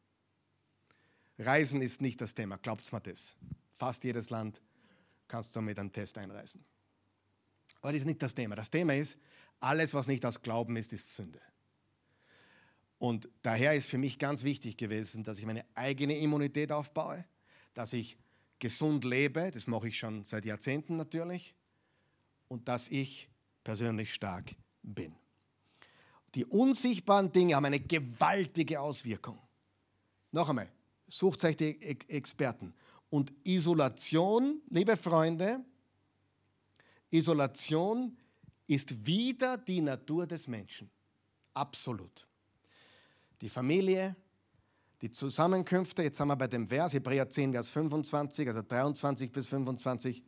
[SPEAKER 1] Reisen ist nicht das Thema, glaubt mir das. Fast jedes Land kannst du mit einem Test einreisen. Aber das ist nicht das Thema. Das Thema ist, alles, was nicht aus Glauben ist, ist Sünde. Und daher ist für mich ganz wichtig gewesen, dass ich meine eigene Immunität aufbaue, dass ich gesund lebe, das mache ich schon seit Jahrzehnten natürlich, und dass ich persönlich stark bin. Die unsichtbaren Dinge haben eine gewaltige Auswirkung. Noch einmal, sucht euch die Experten. Und Isolation, liebe Freunde, Isolation ist wieder die Natur des Menschen. Absolut. Die Familie, die Zusammenkünfte, jetzt sind wir bei dem Vers, Hebräer 10, Vers 25, also 23 bis 25.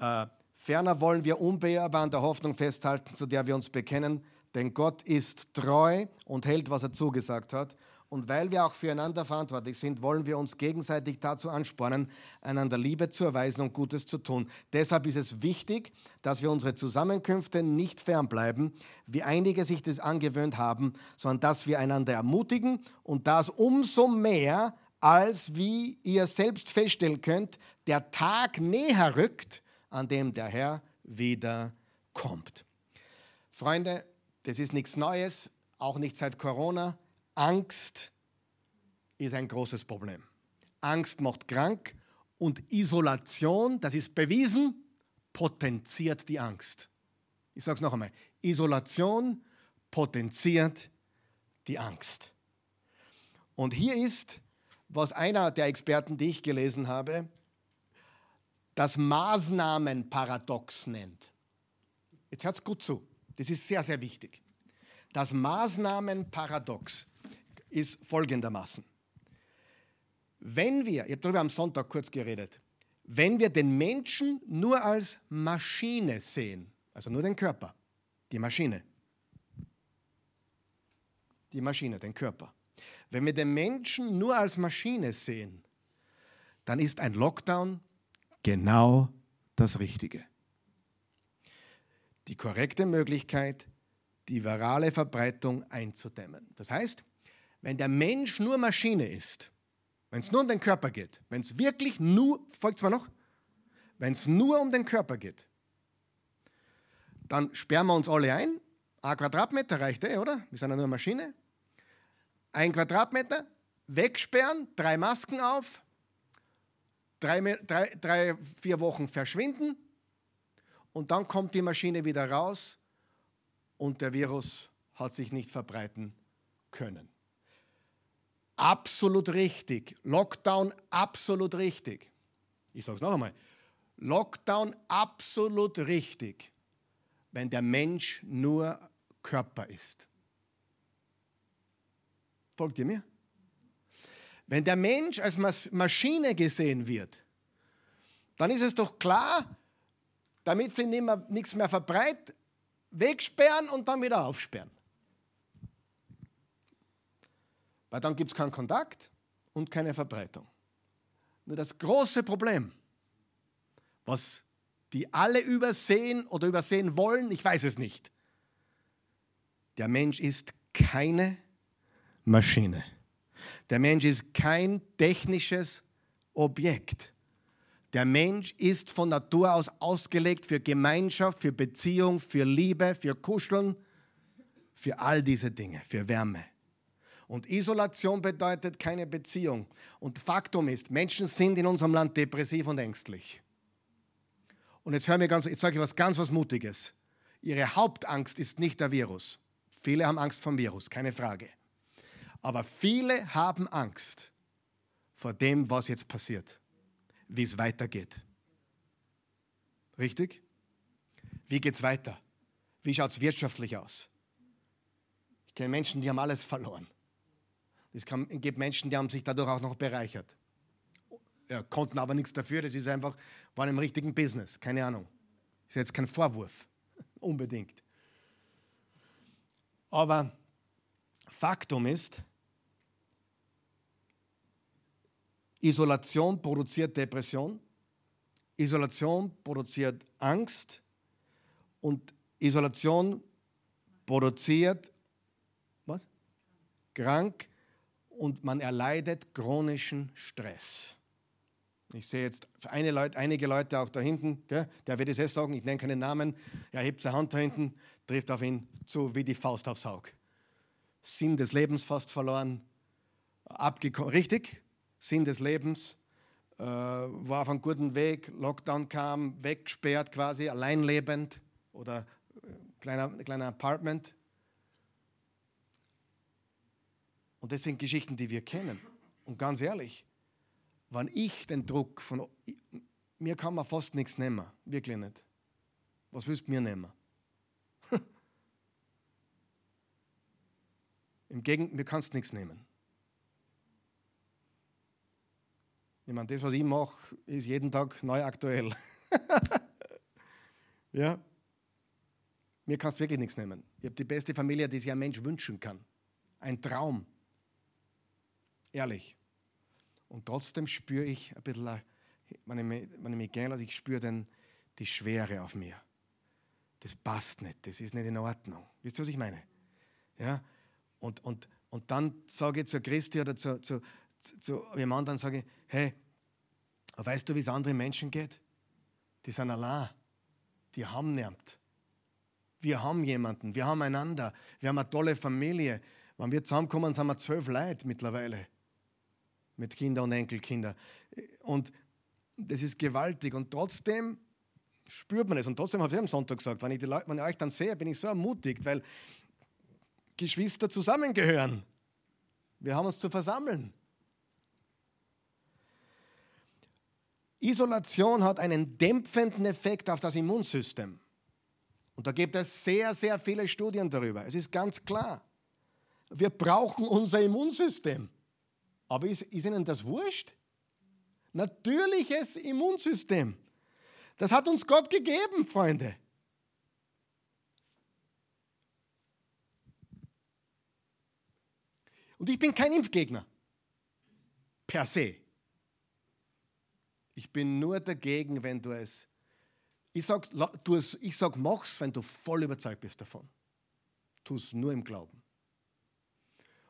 [SPEAKER 1] Äh, ferner wollen wir unbeirrbar an der Hoffnung festhalten, zu der wir uns bekennen, denn Gott ist treu und hält, was er zugesagt hat. Und weil wir auch füreinander verantwortlich sind, wollen wir uns gegenseitig dazu anspornen, einander Liebe zu erweisen und Gutes zu tun. Deshalb ist es wichtig, dass wir unsere Zusammenkünfte nicht fernbleiben, wie einige sich das angewöhnt haben, sondern dass wir einander ermutigen und das umso mehr, als wie ihr selbst feststellen könnt, der Tag näher rückt, an dem der Herr wieder kommt. Freunde, das ist nichts Neues, auch nicht seit Corona. Angst ist ein großes Problem. Angst macht krank und Isolation, das ist bewiesen, potenziert die Angst. Ich sage es noch einmal. Isolation potenziert die Angst. Und hier ist, was einer der Experten, die ich gelesen habe, das Maßnahmenparadox nennt. Jetzt hört es gut zu. Das ist sehr, sehr wichtig. Das Maßnahmenparadox ist folgendermaßen. Wenn wir, ich habe darüber am Sonntag kurz geredet, wenn wir den Menschen nur als Maschine sehen, also nur den Körper, die Maschine, die Maschine, den Körper, wenn wir den Menschen nur als Maschine sehen, dann ist ein Lockdown genau das Richtige. Die korrekte Möglichkeit, die virale Verbreitung einzudämmen. Das heißt, wenn der Mensch nur Maschine ist, wenn es nur um den Körper geht, wenn es wirklich nur, folgt zwar noch, wenn es nur um den Körper geht, dann sperren wir uns alle ein. Ein Quadratmeter reicht eh, oder? Wir sind ja nur eine Maschine. Ein Quadratmeter, wegsperren, drei Masken auf, drei, drei, drei, vier Wochen verschwinden und dann kommt die Maschine wieder raus und der Virus hat sich nicht verbreiten können. Absolut richtig. Lockdown absolut richtig. Ich sage es noch einmal. Lockdown absolut richtig, wenn der Mensch nur Körper ist. Folgt ihr mir? Wenn der Mensch als Maschine gesehen wird, dann ist es doch klar, damit sie nichts mehr verbreitet, wegsperren und dann wieder aufsperren. Weil dann gibt es keinen Kontakt und keine Verbreitung. Nur das große Problem, was die alle übersehen oder übersehen wollen, ich weiß es nicht. Der Mensch ist keine Maschine. Der Mensch ist kein technisches Objekt. Der Mensch ist von Natur aus ausgelegt für Gemeinschaft, für Beziehung, für Liebe, für Kuscheln, für all diese Dinge, für Wärme. Und Isolation bedeutet keine Beziehung. Und Faktum ist, Menschen sind in unserem Land depressiv und ängstlich. Und jetzt jetzt sage ich was ganz was Mutiges. Ihre Hauptangst ist nicht der Virus. Viele haben Angst vom Virus, keine Frage. Aber viele haben Angst vor dem, was jetzt passiert, wie es weitergeht. Richtig? Wie geht es weiter? Wie schaut es wirtschaftlich aus? Ich kenne Menschen, die haben alles verloren. Es gibt Menschen, die haben sich dadurch auch noch bereichert. Ja, konnten aber nichts dafür, das ist einfach, waren im richtigen Business, keine Ahnung. Ist jetzt kein Vorwurf, unbedingt. Aber Faktum ist, Isolation produziert Depression, Isolation produziert Angst und Isolation produziert was? Krank und man erleidet chronischen Stress. Ich sehe jetzt Leute, einige Leute auch da hinten, gell? der wird es jetzt sagen, ich nenne keinen Namen, er hebt seine Hand da hinten, trifft auf ihn zu wie die Faust aufs Auge. Sinn des Lebens fast verloren, abgekommen, richtig? Sinn des Lebens, äh, war auf einem guten Weg, Lockdown kam, weggesperrt quasi, alleinlebend oder äh, kleiner, kleiner Apartment. Und das sind Geschichten, die wir kennen. Und ganz ehrlich, wenn ich den Druck von. Mir kann man fast nichts nehmen, wirklich nicht. Was willst du mir nehmen? Im Gegenteil, mir kannst nichts nehmen. Ich meine, das, was ich mache, ist jeden Tag neu aktuell. ja? Mir kannst wirklich nichts nehmen. Ich habe die beste Familie, die sich ein Mensch wünschen kann. Ein Traum. Ehrlich. Und trotzdem spüre ich ein bisschen, wenn ich mich, wenn ich mich gehen lasse, ich spüre dann die Schwere auf mir. Das passt nicht, das ist nicht in Ordnung. Wisst ihr, was ich meine? Ja? Und, und, und dann sage ich zu Christi oder zu, zu, zu jemand anderen, sage ich, hey, weißt du, wie es anderen Menschen geht? Die sind allein. Die haben niemand. Wir haben jemanden, wir haben einander, wir haben eine tolle Familie. Wenn wir zusammenkommen, sind wir zwölf Leute mittlerweile. Mit Kindern und Enkelkindern. Und das ist gewaltig. Und trotzdem spürt man es. Und trotzdem habe ich am Sonntag gesagt, wenn ich, die Leute, wenn ich euch dann sehe, bin ich so ermutigt, weil Geschwister zusammengehören. Wir haben uns zu versammeln. Isolation hat einen dämpfenden Effekt auf das Immunsystem. Und da gibt es sehr, sehr viele Studien darüber. Es ist ganz klar, wir brauchen unser Immunsystem. Aber ist, ist Ihnen das wurscht? Natürliches Immunsystem. Das hat uns Gott gegeben, Freunde. Und ich bin kein Impfgegner. Per se. Ich bin nur dagegen, wenn du es. Ich sage, ich sag, mach's, wenn du voll überzeugt bist davon. Tu es nur im Glauben.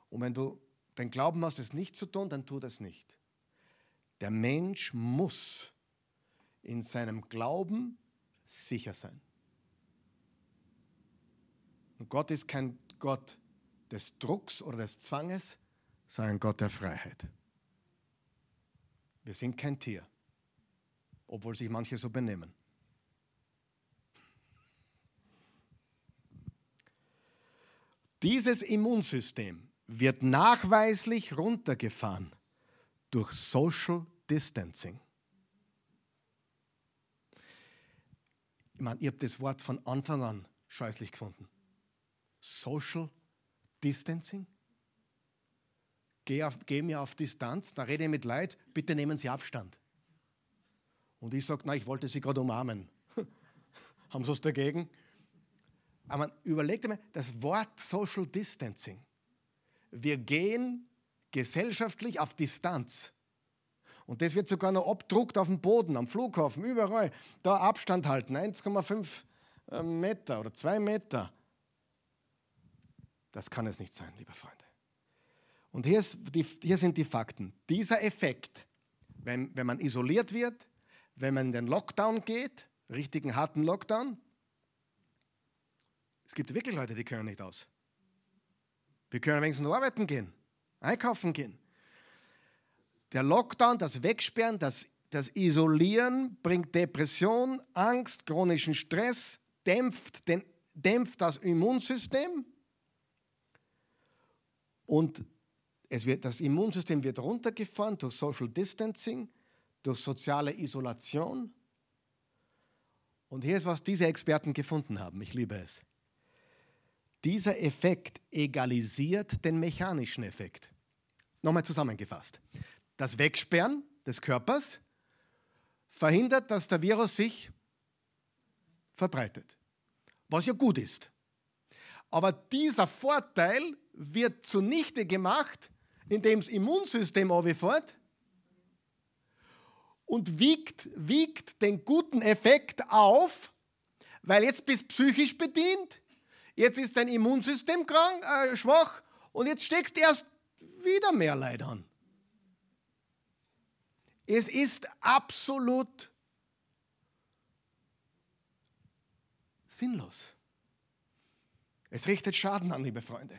[SPEAKER 1] Und wenn du den Glauben hast, es nicht zu tun, dann tu das nicht. Der Mensch muss in seinem Glauben sicher sein. Und Gott ist kein Gott des Drucks oder des Zwanges, sondern Gott der Freiheit. Wir sind kein Tier, obwohl sich manche so benehmen. Dieses Immunsystem wird nachweislich runtergefahren durch Social Distancing. Ich meine, ihr habt das Wort von Anfang an scheußlich gefunden. Social Distancing. Geh, auf, geh mir auf Distanz, da rede ich mit Leid, bitte nehmen Sie Abstand. Und ich sage, na, ich wollte Sie gerade umarmen. Haben Sie was dagegen? Aber überlegt mal, das Wort Social Distancing. Wir gehen gesellschaftlich auf Distanz. Und das wird sogar noch abdruckt auf dem Boden, am Flughafen, überall. Da Abstand halten, 1,5 äh, Meter oder 2 Meter. Das kann es nicht sein, liebe Freunde. Und hier, die, hier sind die Fakten. Dieser Effekt, wenn, wenn man isoliert wird, wenn man in den Lockdown geht, richtigen harten Lockdown, es gibt wirklich Leute, die können nicht aus. Wir können wenigstens arbeiten gehen. einkaufen gehen. Der Lockdown, das Wegsperren, das, das Isolieren bringt Depression, Angst, chronischen Stress, dämpft, den, dämpft das Immunsystem und es wird, das Immunsystem wird runtergefahren durch Social Distancing, durch soziale Isolation. Und hier ist, was diese Experten gefunden haben. Ich liebe es. Dieser Effekt egalisiert den mechanischen Effekt. Nochmal zusammengefasst. Das Wegsperren des Körpers verhindert, dass der Virus sich verbreitet, was ja gut ist. Aber dieser Vorteil wird zunichte gemacht, indem das Immunsystem fährt und wiegt, wiegt den guten Effekt auf, weil jetzt bist psychisch bedient, jetzt ist dein Immunsystem krank, äh, schwach und jetzt steckst du erst wieder mehr Leid an. Es ist absolut sinnlos. Es richtet Schaden an, liebe Freunde.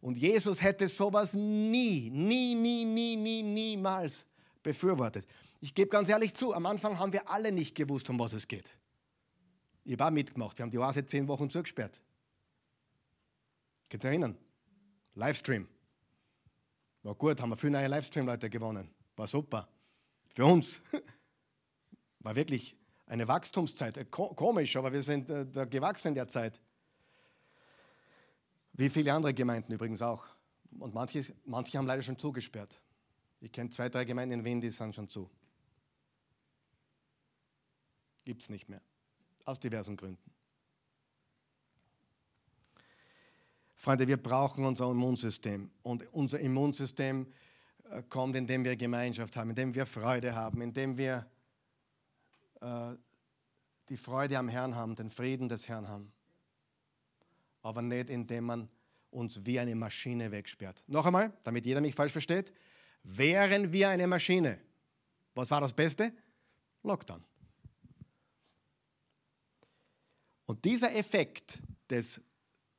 [SPEAKER 1] Und Jesus hätte sowas nie, nie, nie, nie, nie, niemals befürwortet. Ich gebe ganz ehrlich zu, am Anfang haben wir alle nicht gewusst, um was es geht. Ich habe auch mitgemacht. Wir haben die Oase zehn Wochen zugesperrt. Ihr erinnern? Livestream. War gut, haben wir viele neue Livestream-Leute gewonnen. War super. Für uns. War wirklich eine Wachstumszeit. Äh, komisch, aber wir sind äh, da gewachsen in der Zeit. Wie viele andere Gemeinden übrigens auch. Und manche, manche haben leider schon zugesperrt. Ich kenne zwei, drei Gemeinden in Wien, die sind schon zu. Gibt es nicht mehr. Aus diversen Gründen. Freunde, wir brauchen unser Immunsystem. Und unser Immunsystem äh, kommt, indem wir Gemeinschaft haben, indem wir Freude haben, indem wir äh, die Freude am Herrn haben, den Frieden des Herrn haben aber nicht indem man uns wie eine Maschine wegsperrt. Noch einmal, damit jeder mich falsch versteht, wären wir eine Maschine. Was war das Beste? Lockdown. Und dieser Effekt des,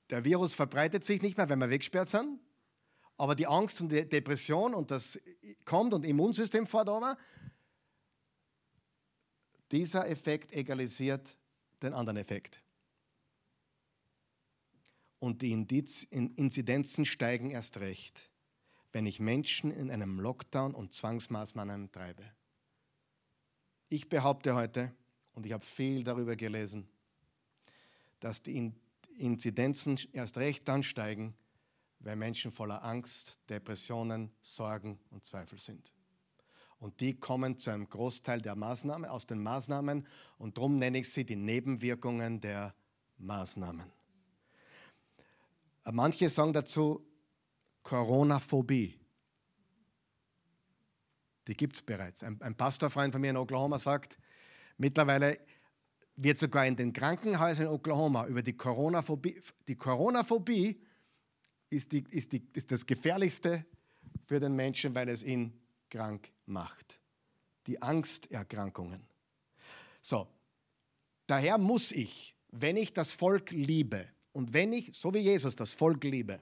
[SPEAKER 1] der Virus verbreitet sich nicht mehr, wenn wir weggesperrt sind, aber die Angst und die Depression und das kommt und Immunsystem fährt over, dieser Effekt egalisiert den anderen Effekt und die Inzidenzen steigen erst recht, wenn ich Menschen in einem Lockdown und Zwangsmaßnahmen treibe. Ich behaupte heute, und ich habe viel darüber gelesen, dass die Inzidenzen erst recht dann steigen, wenn Menschen voller Angst, Depressionen, Sorgen und Zweifel sind. Und die kommen zu einem Großteil der Maßnahmen, aus den Maßnahmen und darum nenne ich sie die Nebenwirkungen der Maßnahmen. Manche sagen dazu Coronaphobie. Die gibt es bereits. Ein, ein Pastorfreund von mir in Oklahoma sagt, mittlerweile wird sogar in den Krankenhäusern in Oklahoma über die Coronaphobie, die Coronaphobie ist, die, ist, die, ist das Gefährlichste für den Menschen, weil es ihn krank macht. Die Angsterkrankungen. So, daher muss ich, wenn ich das Volk liebe, und wenn ich, so wie Jesus, das Volk liebe,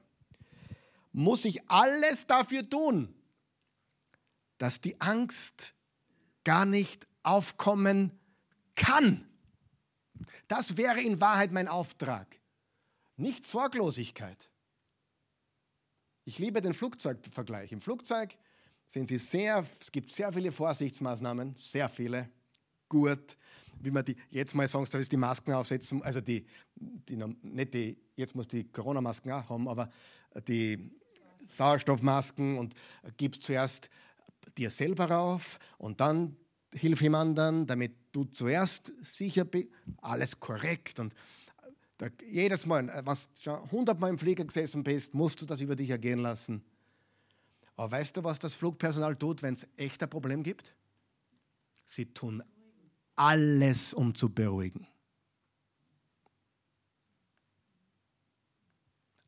[SPEAKER 1] muss ich alles dafür tun, dass die Angst gar nicht aufkommen kann. Das wäre in Wahrheit mein Auftrag. Nicht Sorglosigkeit. Ich liebe den Flugzeugvergleich. Im Flugzeug sind sie sehr, es gibt sehr viele Vorsichtsmaßnahmen, sehr viele, gut, wie man die, jetzt mal sagen, da ist die Masken aufsetzen, also die, die, nicht die, jetzt muss die Corona-Masken auch haben, aber die Sauerstoffmasken und gibst zuerst dir selber rauf und dann hilf ihm anderen, damit du zuerst sicher bist, alles korrekt und da, jedes Mal, wenn du schon hundertmal im Flieger gesessen bist, musst du das über dich ergehen lassen. Aber weißt du, was das Flugpersonal tut, wenn es echt ein Problem gibt? Sie tun alles, um zu beruhigen.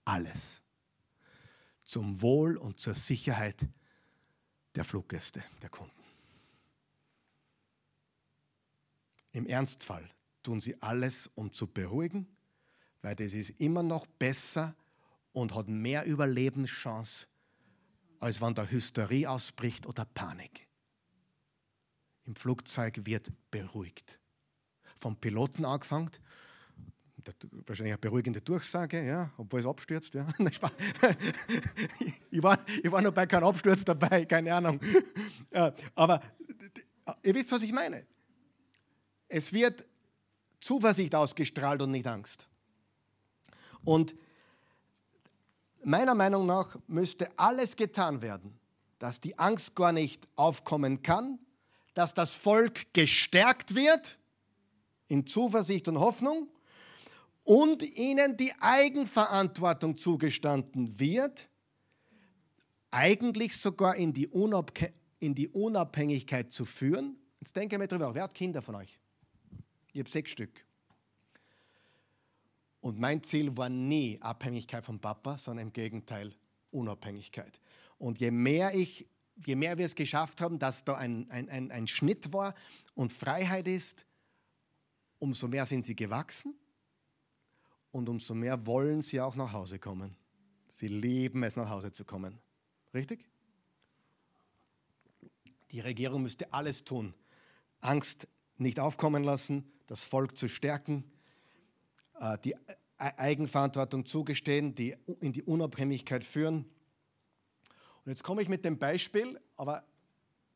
[SPEAKER 1] Alles. Zum Wohl und zur Sicherheit der Fluggäste, der Kunden. Im Ernstfall tun sie alles, um zu beruhigen, weil das ist immer noch besser und hat mehr Überlebenschance als wenn da Hysterie ausbricht oder Panik. Im Flugzeug wird beruhigt. Vom Piloten angefangen, wahrscheinlich eine beruhigende Durchsage, ja, obwohl es abstürzt. Ja. ich, war, ich war noch bei keinem Absturz dabei, keine Ahnung. Aber ihr wisst, was ich meine. Es wird Zuversicht ausgestrahlt und nicht Angst. Und meiner Meinung nach müsste alles getan werden, dass die Angst gar nicht aufkommen kann, dass das Volk gestärkt wird in Zuversicht und Hoffnung und ihnen die Eigenverantwortung zugestanden wird, eigentlich sogar in die, Unabhäng in die Unabhängigkeit zu führen. Jetzt denke mal drüber, wer hat Kinder von euch? Ich habe sechs Stück. Und mein Ziel war nie Abhängigkeit vom Papa, sondern im Gegenteil Unabhängigkeit. Und je mehr, ich, je mehr wir es geschafft haben, dass da ein, ein, ein, ein Schnitt war und Freiheit ist, umso mehr sind sie gewachsen und umso mehr wollen sie auch nach Hause kommen. Sie lieben es, nach Hause zu kommen. Richtig? Die Regierung müsste alles tun, Angst nicht aufkommen lassen, das Volk zu stärken, äh, die Eigenverantwortung zugestehen, die in die Unabhängigkeit führen. Und jetzt komme ich mit dem Beispiel, aber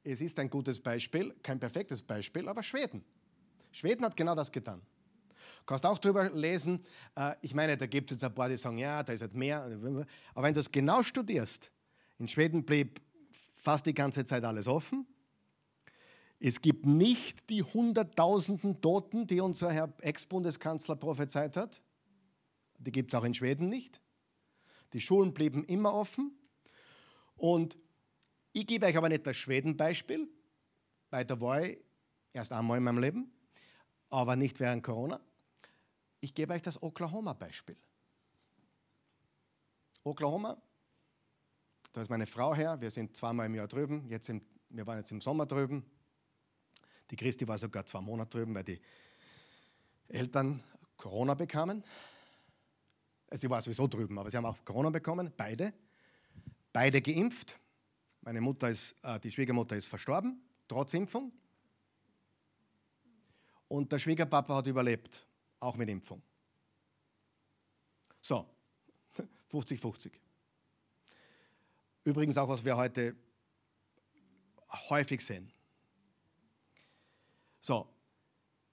[SPEAKER 1] es ist ein gutes Beispiel, kein perfektes Beispiel, aber Schweden. Schweden hat genau das getan. Du kannst auch darüber lesen, äh, ich meine, da gibt es jetzt ein paar, die sagen, ja, da ist halt mehr. Aber wenn du es genau studierst, in Schweden blieb fast die ganze Zeit alles offen. Es gibt nicht die Hunderttausenden Toten, die unser Herr Ex-Bundeskanzler prophezeit hat. Die gibt es auch in Schweden nicht. Die Schulen blieben immer offen. Und ich gebe euch aber nicht das Schweden-Beispiel, weil da war ich erst einmal in meinem Leben, aber nicht während Corona. Ich gebe euch das Oklahoma-Beispiel. Oklahoma, da ist meine Frau her, wir sind zweimal im Jahr drüben, jetzt im, wir waren jetzt im Sommer drüben. Die Christi war sogar zwei Monate drüben, weil die Eltern Corona bekamen. Sie war sowieso drüben, aber sie haben auch Corona bekommen, beide. Beide geimpft. Meine Mutter ist, äh, die Schwiegermutter ist verstorben, trotz Impfung. Und der Schwiegerpapa hat überlebt, auch mit Impfung. So, 50-50. Übrigens auch, was wir heute häufig sehen. So,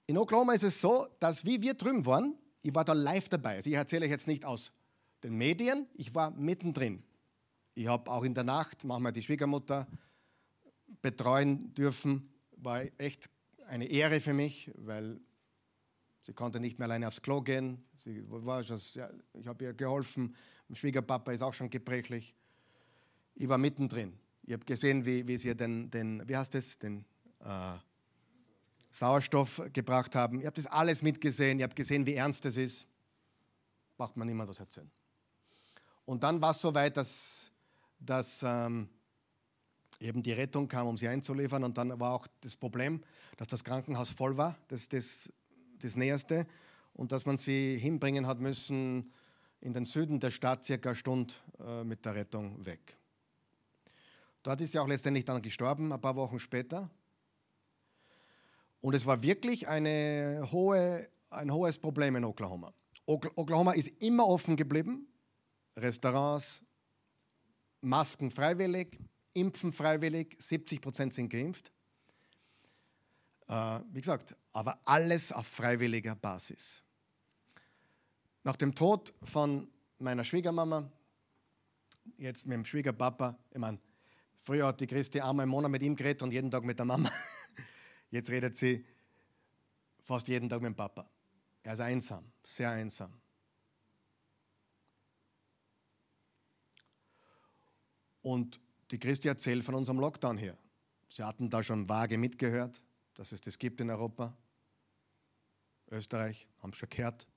[SPEAKER 1] in Oklahoma ist es so, dass wie wir drüben waren, ich war da live dabei. Also ich erzähle euch jetzt nicht aus den Medien, ich war mittendrin. Ich habe auch in der Nacht manchmal die Schwiegermutter betreuen dürfen. War echt eine Ehre für mich, weil sie konnte nicht mehr alleine aufs Klo gehen. Sie war schon, ja, ich habe ihr geholfen. Mein Schwiegerpapa ist auch schon gebrechlich. Ich war mittendrin. Ich habe gesehen, wie, wie sie den, den, wie heißt das, den äh, Sauerstoff gebracht haben. Ich habe das alles mitgesehen. Ich habe gesehen, wie ernst es ist. Macht man niemand was erzählen. Und dann war es so weit, dass, dass ähm, eben die Rettung kam, um sie einzuliefern. Und dann war auch das Problem, dass das Krankenhaus voll war, das das, das Näherste. Und dass man sie hinbringen hat müssen in den Süden der Stadt, circa eine Stunde äh, mit der Rettung weg. Dort ist sie auch letztendlich dann gestorben, ein paar Wochen später. Und es war wirklich eine hohe, ein hohes Problem in Oklahoma. Oklahoma ist immer offen geblieben. Restaurants, Masken freiwillig, Impfen freiwillig, 70 Prozent sind geimpft. Äh, wie gesagt, aber alles auf freiwilliger Basis. Nach dem Tod von meiner Schwiegermama, jetzt mit dem Schwiegerpapa, ich meine, früher hat die Christi einmal im Monat mit ihm geredet und jeden Tag mit der Mama. Jetzt redet sie fast jeden Tag mit dem Papa. Er ist einsam, sehr einsam. Und die Christi erzählt von unserem Lockdown hier. Sie hatten da schon vage mitgehört, dass es das gibt in Europa. Österreich, haben schon gehört.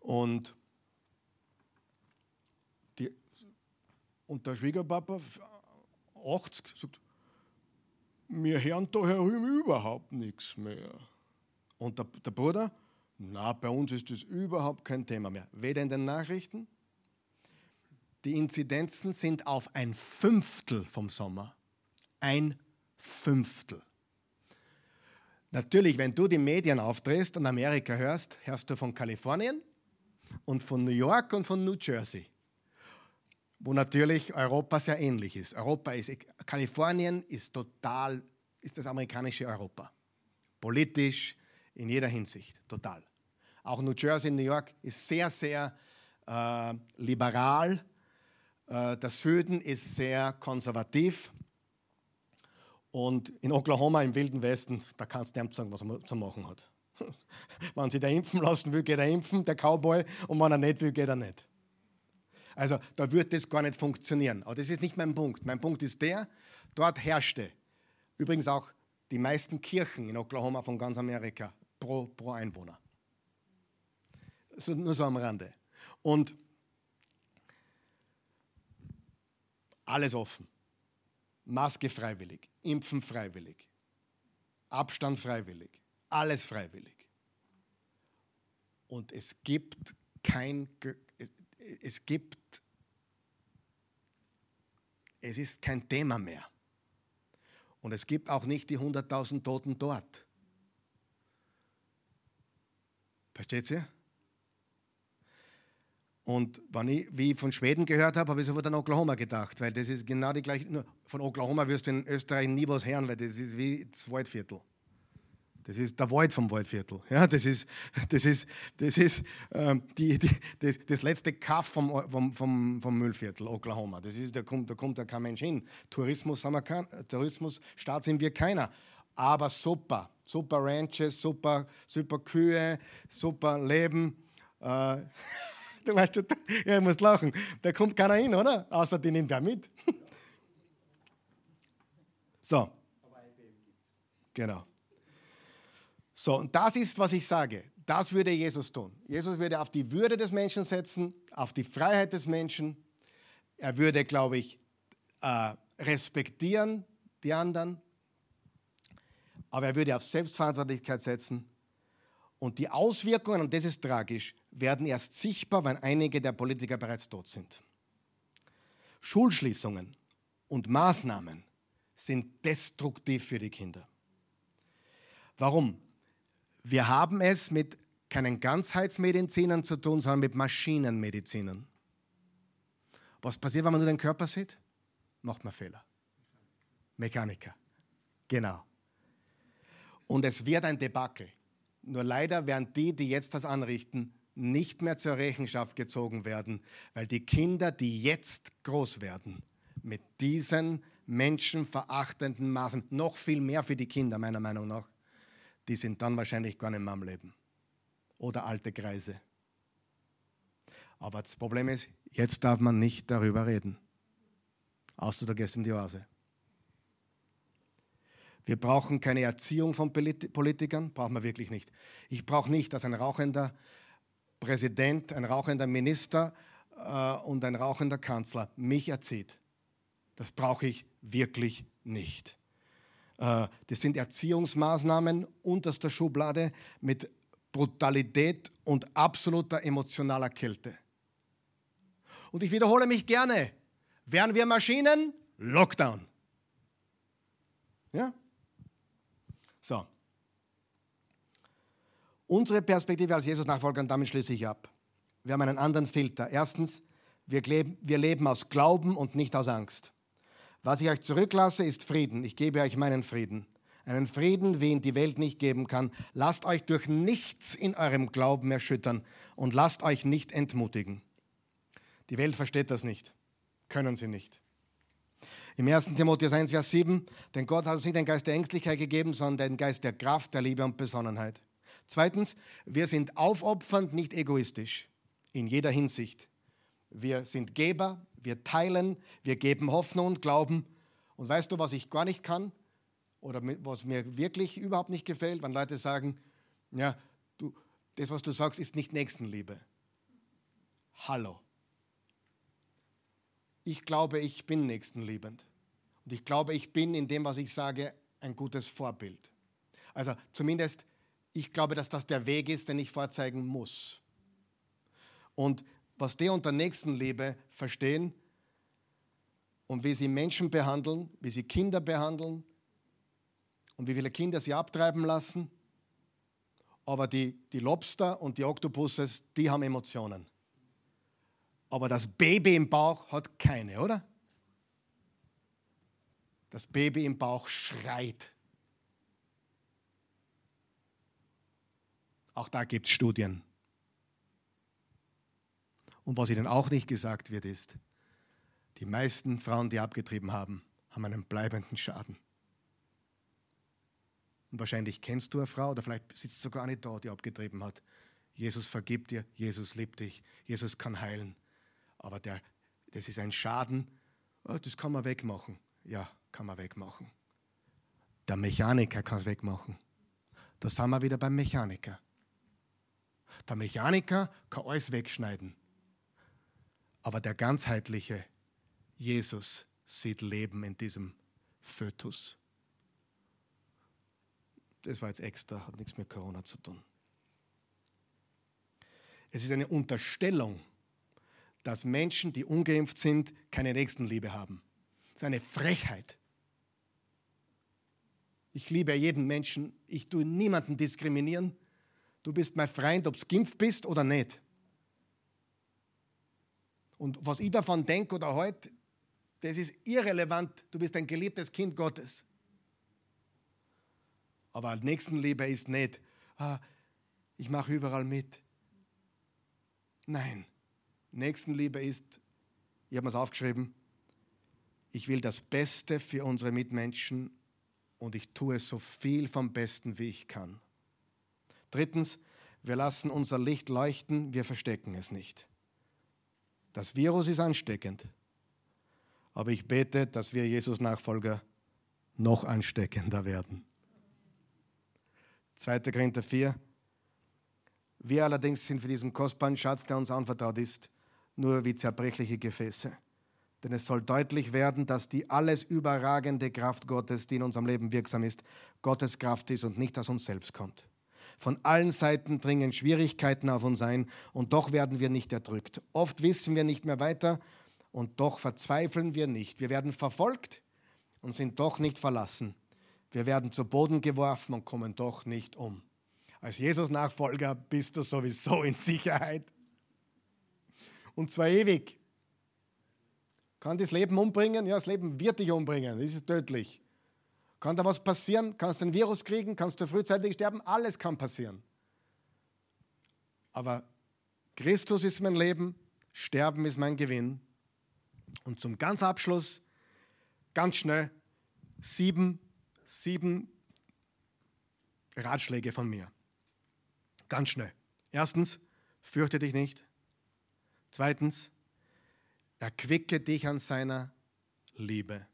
[SPEAKER 1] Und, die, und der Schwiegerpapa, 80, sagt, wir hören da herüben überhaupt nichts mehr. Und der, der Bruder, na, bei uns ist das überhaupt kein Thema mehr. Weder in den Nachrichten, die Inzidenzen sind auf ein Fünftel vom Sommer. Ein Fünftel. Natürlich, wenn du die Medien aufdrehst und Amerika hörst, hörst du von Kalifornien und von New York und von New Jersey, wo natürlich Europa sehr ähnlich ist. Europa ist, Kalifornien ist total, ist das amerikanische Europa. Politisch, in jeder Hinsicht, total. Auch New Jersey, New York ist sehr, sehr äh, liberal. Äh, der Süden ist sehr konservativ. Und in Oklahoma, im Wilden Westen, da kannst du nicht sagen, was er zu machen hat. wenn sie da impfen lassen will, geht er impfen, der Cowboy, und wenn er nicht will, geht er nicht. Also da wird das gar nicht funktionieren. Aber das ist nicht mein Punkt. Mein Punkt ist der, dort herrschte übrigens auch die meisten Kirchen in Oklahoma von ganz Amerika pro, pro Einwohner. So, nur so am Rande. Und alles offen. Maske freiwillig, Impfen freiwillig, Abstand freiwillig, alles freiwillig. Und es gibt kein, es gibt, es ist kein Thema mehr. Und es gibt auch nicht die 100.000 Toten dort. Versteht ihr? Und ich, wie ich von Schweden gehört habe, habe ich sofort an Oklahoma gedacht, weil das ist genau die gleiche. Von Oklahoma wirst du in Österreich nie was hören, weil das ist wie das Waldviertel. Das ist der Wald vom Waldviertel. Ja, das ist, das ist, das, ist ähm, die, die, das, das, letzte Kaff vom, vom, vom, vom Müllviertel, Oklahoma. Das ist, da, kommt, da kommt ja kein Mensch hin. Tourismus, haben wir kein, Tourismusstaat sind wir keiner. Aber super, super Ranches, super, super Kühe, super Leben. Äh, du weißt schon, ja, ich muss lachen. Da kommt keiner hin, oder? Außer die nimmt er mit. so. Genau. So, und das ist, was ich sage. Das würde Jesus tun. Jesus würde auf die Würde des Menschen setzen, auf die Freiheit des Menschen. Er würde, glaube ich, äh, respektieren die anderen. Aber er würde auf Selbstverantwortlichkeit setzen. Und die Auswirkungen, und das ist tragisch, werden erst sichtbar, wenn einige der Politiker bereits tot sind. Schulschließungen und Maßnahmen sind destruktiv für die Kinder. Warum? Wir haben es mit keinen Ganzheitsmedizinern zu tun, sondern mit Maschinenmedizinern. Was passiert, wenn man nur den Körper sieht? Macht man Fehler. Mechaniker. Genau. Und es wird ein Debakel. Nur leider werden die, die jetzt das anrichten, nicht mehr zur Rechenschaft gezogen werden, weil die Kinder, die jetzt groß werden, mit diesen menschenverachtenden Maßen, noch viel mehr für die Kinder meiner Meinung nach, die sind dann wahrscheinlich gar nicht mehr am Leben. Oder alte Kreise. Aber das Problem ist, jetzt darf man nicht darüber reden. Außer du gehst in die Oase. Wir brauchen keine Erziehung von Politikern, brauchen wir wirklich nicht. Ich brauche nicht, dass ein rauchender Präsident, ein rauchender Minister äh, und ein rauchender Kanzler mich erzieht. Das brauche ich wirklich nicht. Äh, das sind Erziehungsmaßnahmen unterster Schublade mit Brutalität und absoluter emotionaler Kälte. Und ich wiederhole mich gerne. Wären wir Maschinen? Lockdown. Ja? So. Unsere Perspektive als Jesus-Nachfolger, und damit schließe ich ab. Wir haben einen anderen Filter. Erstens, wir leben, wir leben aus Glauben und nicht aus Angst. Was ich euch zurücklasse, ist Frieden. Ich gebe euch meinen Frieden. Einen Frieden, wie ihn die Welt nicht geben kann. Lasst euch durch nichts in eurem Glauben erschüttern und lasst euch nicht entmutigen. Die Welt versteht das nicht. Können sie nicht. Im 1. Timotheus 1, Vers 7, denn Gott hat uns nicht den Geist der Ängstlichkeit gegeben, sondern den Geist der Kraft, der Liebe und Besonnenheit. Zweitens, wir sind aufopfernd, nicht egoistisch. In jeder Hinsicht. Wir sind Geber, wir teilen, wir geben Hoffnung und Glauben. Und weißt du, was ich gar nicht kann? Oder was mir wirklich überhaupt nicht gefällt, wenn Leute sagen, ja, du, das, was du sagst, ist nicht Nächstenliebe. Hallo. Ich glaube, ich bin nächstenliebend. Und ich glaube, ich bin in dem, was ich sage, ein gutes Vorbild. Also zumindest, ich glaube, dass das der Weg ist, den ich vorzeigen muss. Und was die unter Nächstenliebe verstehen und wie sie Menschen behandeln, wie sie Kinder behandeln und wie viele Kinder sie abtreiben lassen. Aber die, die Lobster und die Oktopusses, die haben Emotionen. Aber das Baby im Bauch hat keine, oder? Das Baby im Bauch schreit. Auch da gibt es Studien. Und was ihnen auch nicht gesagt wird, ist, die meisten Frauen, die abgetrieben haben, haben einen bleibenden Schaden. Und wahrscheinlich kennst du eine Frau, oder vielleicht sitzt sogar eine da, die abgetrieben hat. Jesus vergibt dir, Jesus liebt dich, Jesus kann heilen. Aber der, das ist ein Schaden, oh, das kann man wegmachen. Ja, kann man wegmachen. Der Mechaniker kann es wegmachen. Da sind wir wieder beim Mechaniker. Der Mechaniker kann alles wegschneiden. Aber der ganzheitliche Jesus sieht Leben in diesem Fötus. Das war jetzt extra, hat nichts mit Corona zu tun. Es ist eine Unterstellung, dass Menschen, die ungeimpft sind, keine Nächstenliebe haben. Das ist eine Frechheit. Ich liebe jeden Menschen, ich tue niemanden diskriminieren. Du bist mein Freund, ob du geimpft bist oder nicht. Und was ich davon denke oder heute, das ist irrelevant. Du bist ein geliebtes Kind Gottes. Aber Nächstenliebe ist nicht, ah, ich mache überall mit. Nein, Nächstenliebe ist, ich habe es aufgeschrieben, ich will das Beste für unsere Mitmenschen und ich tue so viel vom Besten, wie ich kann. Drittens, wir lassen unser Licht leuchten, wir verstecken es nicht. Das Virus ist ansteckend, aber ich bete, dass wir Jesus Nachfolger noch ansteckender werden. 2. Korinther 4. Wir allerdings sind für diesen kostbaren Schatz, der uns anvertraut ist, nur wie zerbrechliche Gefäße. Denn es soll deutlich werden, dass die alles überragende Kraft Gottes, die in unserem Leben wirksam ist, Gottes Kraft ist und nicht aus uns selbst kommt. Von allen Seiten dringen Schwierigkeiten auf uns ein und doch werden wir nicht erdrückt. Oft wissen wir nicht mehr weiter und doch verzweifeln wir nicht. Wir werden verfolgt und sind doch nicht verlassen. Wir werden zu Boden geworfen und kommen doch nicht um. Als Jesus-Nachfolger bist du sowieso in Sicherheit. Und zwar ewig. Kann das Leben umbringen? Ja, das Leben wird dich umbringen. Das ist tödlich. Kann da was passieren? Kannst du ein Virus kriegen? Kannst du frühzeitig sterben? Alles kann passieren. Aber Christus ist mein Leben, Sterben ist mein Gewinn. Und zum ganz Abschluss, ganz schnell, sieben sieben Ratschläge von mir. Ganz schnell. Erstens, fürchte dich nicht. Zweitens, erquicke dich an seiner Liebe.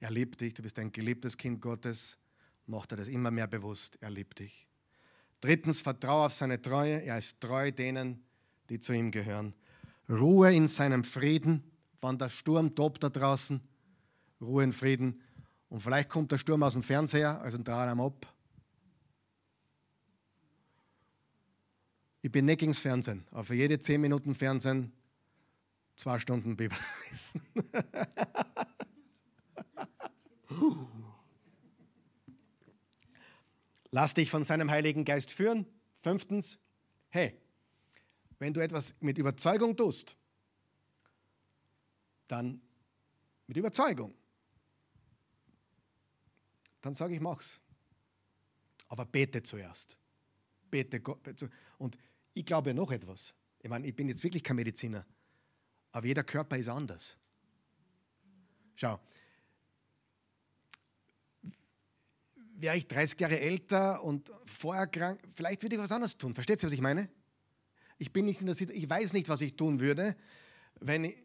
[SPEAKER 1] Er liebt dich, du bist ein geliebtes Kind Gottes, mach dir das immer mehr bewusst, er liebt dich. Drittens, vertraue auf seine Treue, er ist treu denen, die zu ihm gehören. Ruhe in seinem Frieden, wann der Sturm tobt da draußen, Ruhe in Frieden. Und vielleicht kommt der Sturm aus dem Fernseher, also ein am ab. Ich bin nicht gegen das Fernsehen, aber für jede 10 Minuten Fernsehen zwei Stunden Bibel lesen. Lass dich von seinem Heiligen Geist führen. Fünftens, hey, wenn du etwas mit Überzeugung tust, dann mit Überzeugung dann sage ich, mach's. Aber bete zuerst. Bete Gott. Und ich glaube noch etwas. Ich meine, ich bin jetzt wirklich kein Mediziner, aber jeder Körper ist anders. Schau, wäre ich 30 Jahre älter und vorher krank, vielleicht würde ich was anderes tun. Versteht ihr, was ich meine? Ich bin nicht in der Situation, ich weiß nicht, was ich tun würde, wenn ich,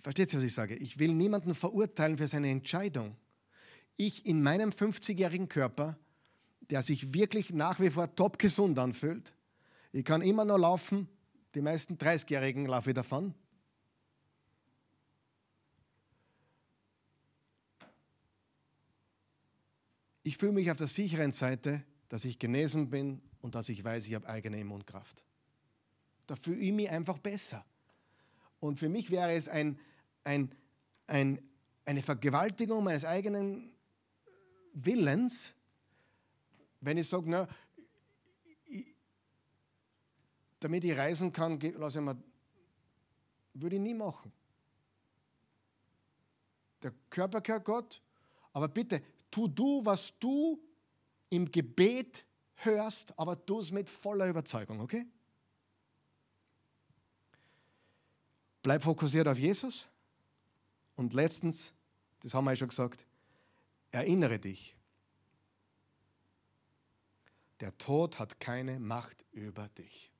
[SPEAKER 1] versteht ihr, was ich sage? Ich will niemanden verurteilen für seine Entscheidung ich in meinem 50-jährigen Körper, der sich wirklich nach wie vor top gesund anfühlt, ich kann immer noch laufen, die meisten 30-Jährigen laufen ich davon. Ich fühle mich auf der sicheren Seite, dass ich genesen bin und dass ich weiß, ich habe eigene Immunkraft. Da fühle ich mich einfach besser. Und für mich wäre es ein, ein, ein, eine Vergewaltigung meines eigenen Willens, wenn ich sage, na, damit ich reisen kann, lasse ich mir, würde ich nie machen. Der Körper gehört Gott, aber bitte, tu du, was du im Gebet hörst, aber tu es mit voller Überzeugung, okay? Bleib fokussiert auf Jesus. Und letztens, das haben wir ja schon gesagt, erinnere dich, der Tod hat keine Macht über dich.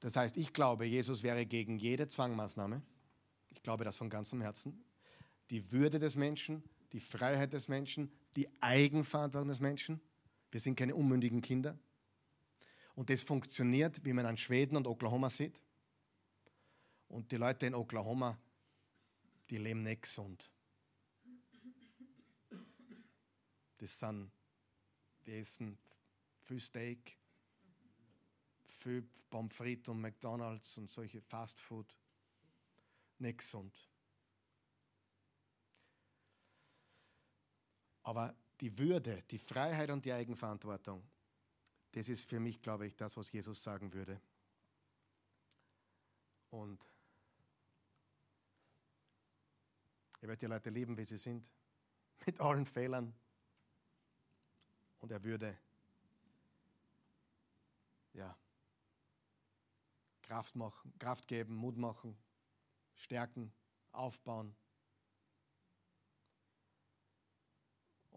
[SPEAKER 1] Das heißt, ich glaube, Jesus wäre gegen jede Zwangmaßnahme. Ich glaube das von ganzem Herzen. Die Würde des Menschen, die Freiheit des Menschen, die Eigenverantwortung des Menschen. Wir sind keine unmündigen Kinder. Und das funktioniert, wie man an Schweden und Oklahoma sieht. Und die Leute in Oklahoma, die leben nicht gesund. Das sind, die essen viel Steak, viel Pommes frites und McDonalds und solche Fast Food. Nicht gesund. Aber die Würde, die Freiheit und die Eigenverantwortung, das ist für mich, glaube ich, das, was Jesus sagen würde. Und ich werde die Leute lieben, wie sie sind, mit allen Fehlern. Und er würde, ja, Kraft machen, Kraft geben, Mut machen, stärken, aufbauen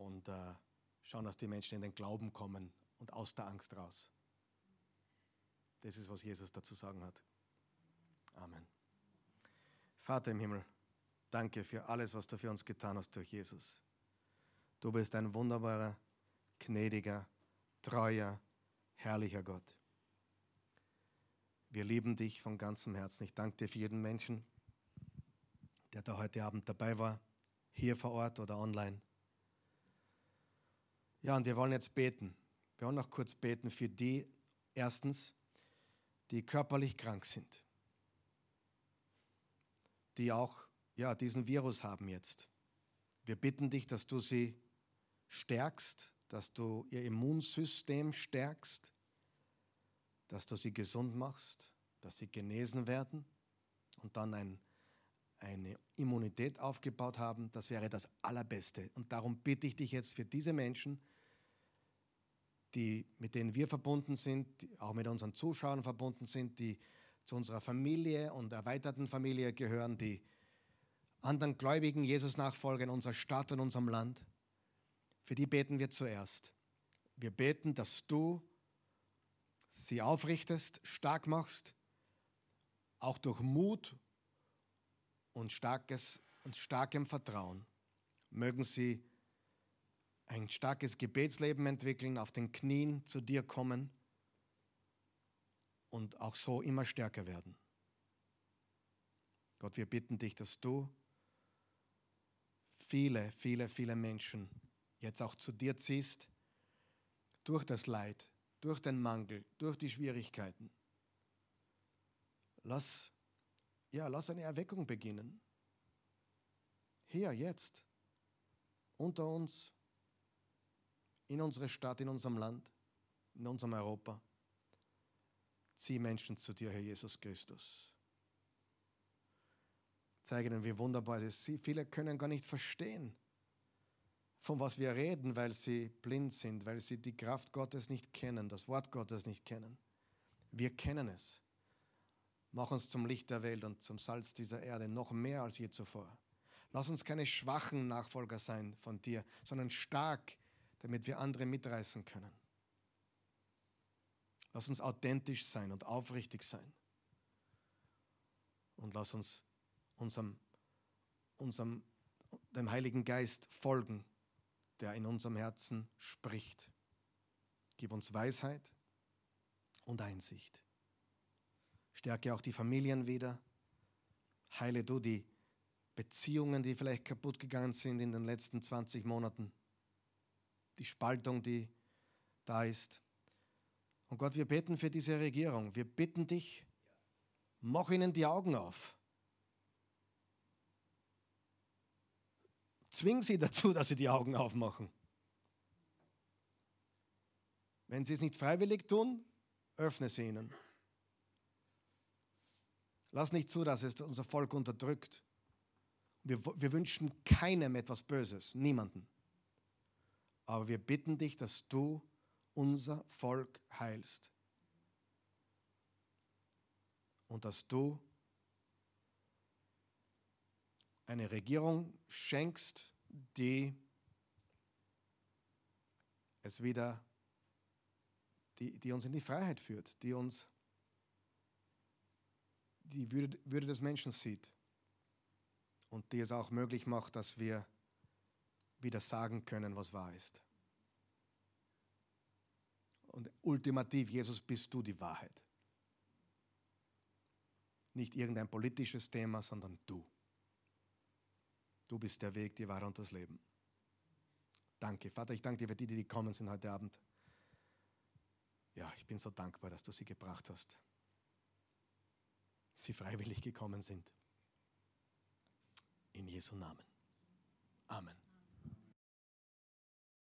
[SPEAKER 1] und äh, schauen, dass die Menschen in den Glauben kommen und aus der Angst raus. Das ist, was Jesus dazu sagen hat. Amen. Vater im Himmel, danke für alles, was du für uns getan hast durch Jesus. Du bist ein wunderbarer, gnädiger, treuer, herrlicher Gott. Wir lieben dich von ganzem Herzen. Ich danke dir für jeden Menschen, der da heute Abend dabei war, hier vor Ort oder online. Ja, und wir wollen jetzt beten. Wir wollen noch kurz beten für die, erstens, die körperlich krank sind, die auch ja, diesen Virus haben jetzt. Wir bitten dich, dass du sie stärkst, dass du ihr Immunsystem stärkst, dass du sie gesund machst, dass sie genesen werden und dann ein, eine Immunität aufgebaut haben. Das wäre das Allerbeste. Und darum bitte ich dich jetzt für diese Menschen, die, mit denen wir verbunden sind, auch mit unseren Zuschauern verbunden sind, die zu unserer Familie und erweiterten Familie gehören, die anderen gläubigen Jesus-Nachfolger in unserer Stadt und unserem Land. Für die beten wir zuerst. Wir beten, dass du sie aufrichtest, stark machst, auch durch Mut und starkes und starkem Vertrauen. Mögen sie ein starkes Gebetsleben entwickeln, auf den Knien zu dir kommen und auch so immer stärker werden. Gott, wir bitten dich, dass du viele, viele, viele Menschen jetzt auch zu dir ziehst, durch das Leid, durch den Mangel, durch die Schwierigkeiten. Lass, ja, lass eine Erweckung beginnen. Hier, jetzt, unter uns in unsere Stadt, in unserem Land, in unserem Europa. Zieh Menschen zu dir, Herr Jesus Christus. Zeige ihnen, wie wunderbar es ist. Viele können gar nicht verstehen, von was wir reden, weil sie blind sind, weil sie die Kraft Gottes nicht kennen, das Wort Gottes nicht kennen. Wir kennen es. Mach uns zum Licht der Welt und zum Salz dieser Erde, noch mehr als je zuvor. Lass uns keine schwachen Nachfolger sein von dir, sondern stark damit wir andere mitreißen können. Lass uns authentisch sein und aufrichtig sein. Und lass uns unserem, unserem, dem Heiligen Geist folgen, der in unserem Herzen spricht. Gib uns Weisheit und Einsicht. Stärke auch die Familien wieder. Heile du die Beziehungen, die vielleicht kaputt gegangen sind in den letzten 20 Monaten die Spaltung, die da ist. Und Gott, wir beten für diese Regierung. Wir bitten dich, mach ihnen die Augen auf. Zwing sie dazu, dass sie die Augen aufmachen. Wenn sie es nicht freiwillig tun, öffne sie ihnen. Lass nicht zu, dass es unser Volk unterdrückt. Wir, wir wünschen keinem etwas Böses, niemanden. Aber wir bitten dich, dass du unser Volk heilst. Und dass du eine Regierung schenkst, die es wieder, die, die uns in die Freiheit führt, die uns die Würde, Würde des Menschen sieht und die es auch möglich macht, dass wir wieder sagen können, was wahr ist. Und ultimativ, Jesus, bist du die Wahrheit. Nicht irgendein politisches Thema, sondern du. Du bist der Weg, die Wahrheit und das Leben. Danke. Vater, ich danke dir für die, die gekommen sind heute Abend. Ja, ich bin so dankbar, dass du sie gebracht hast. Sie freiwillig gekommen sind. In Jesu Namen. Amen.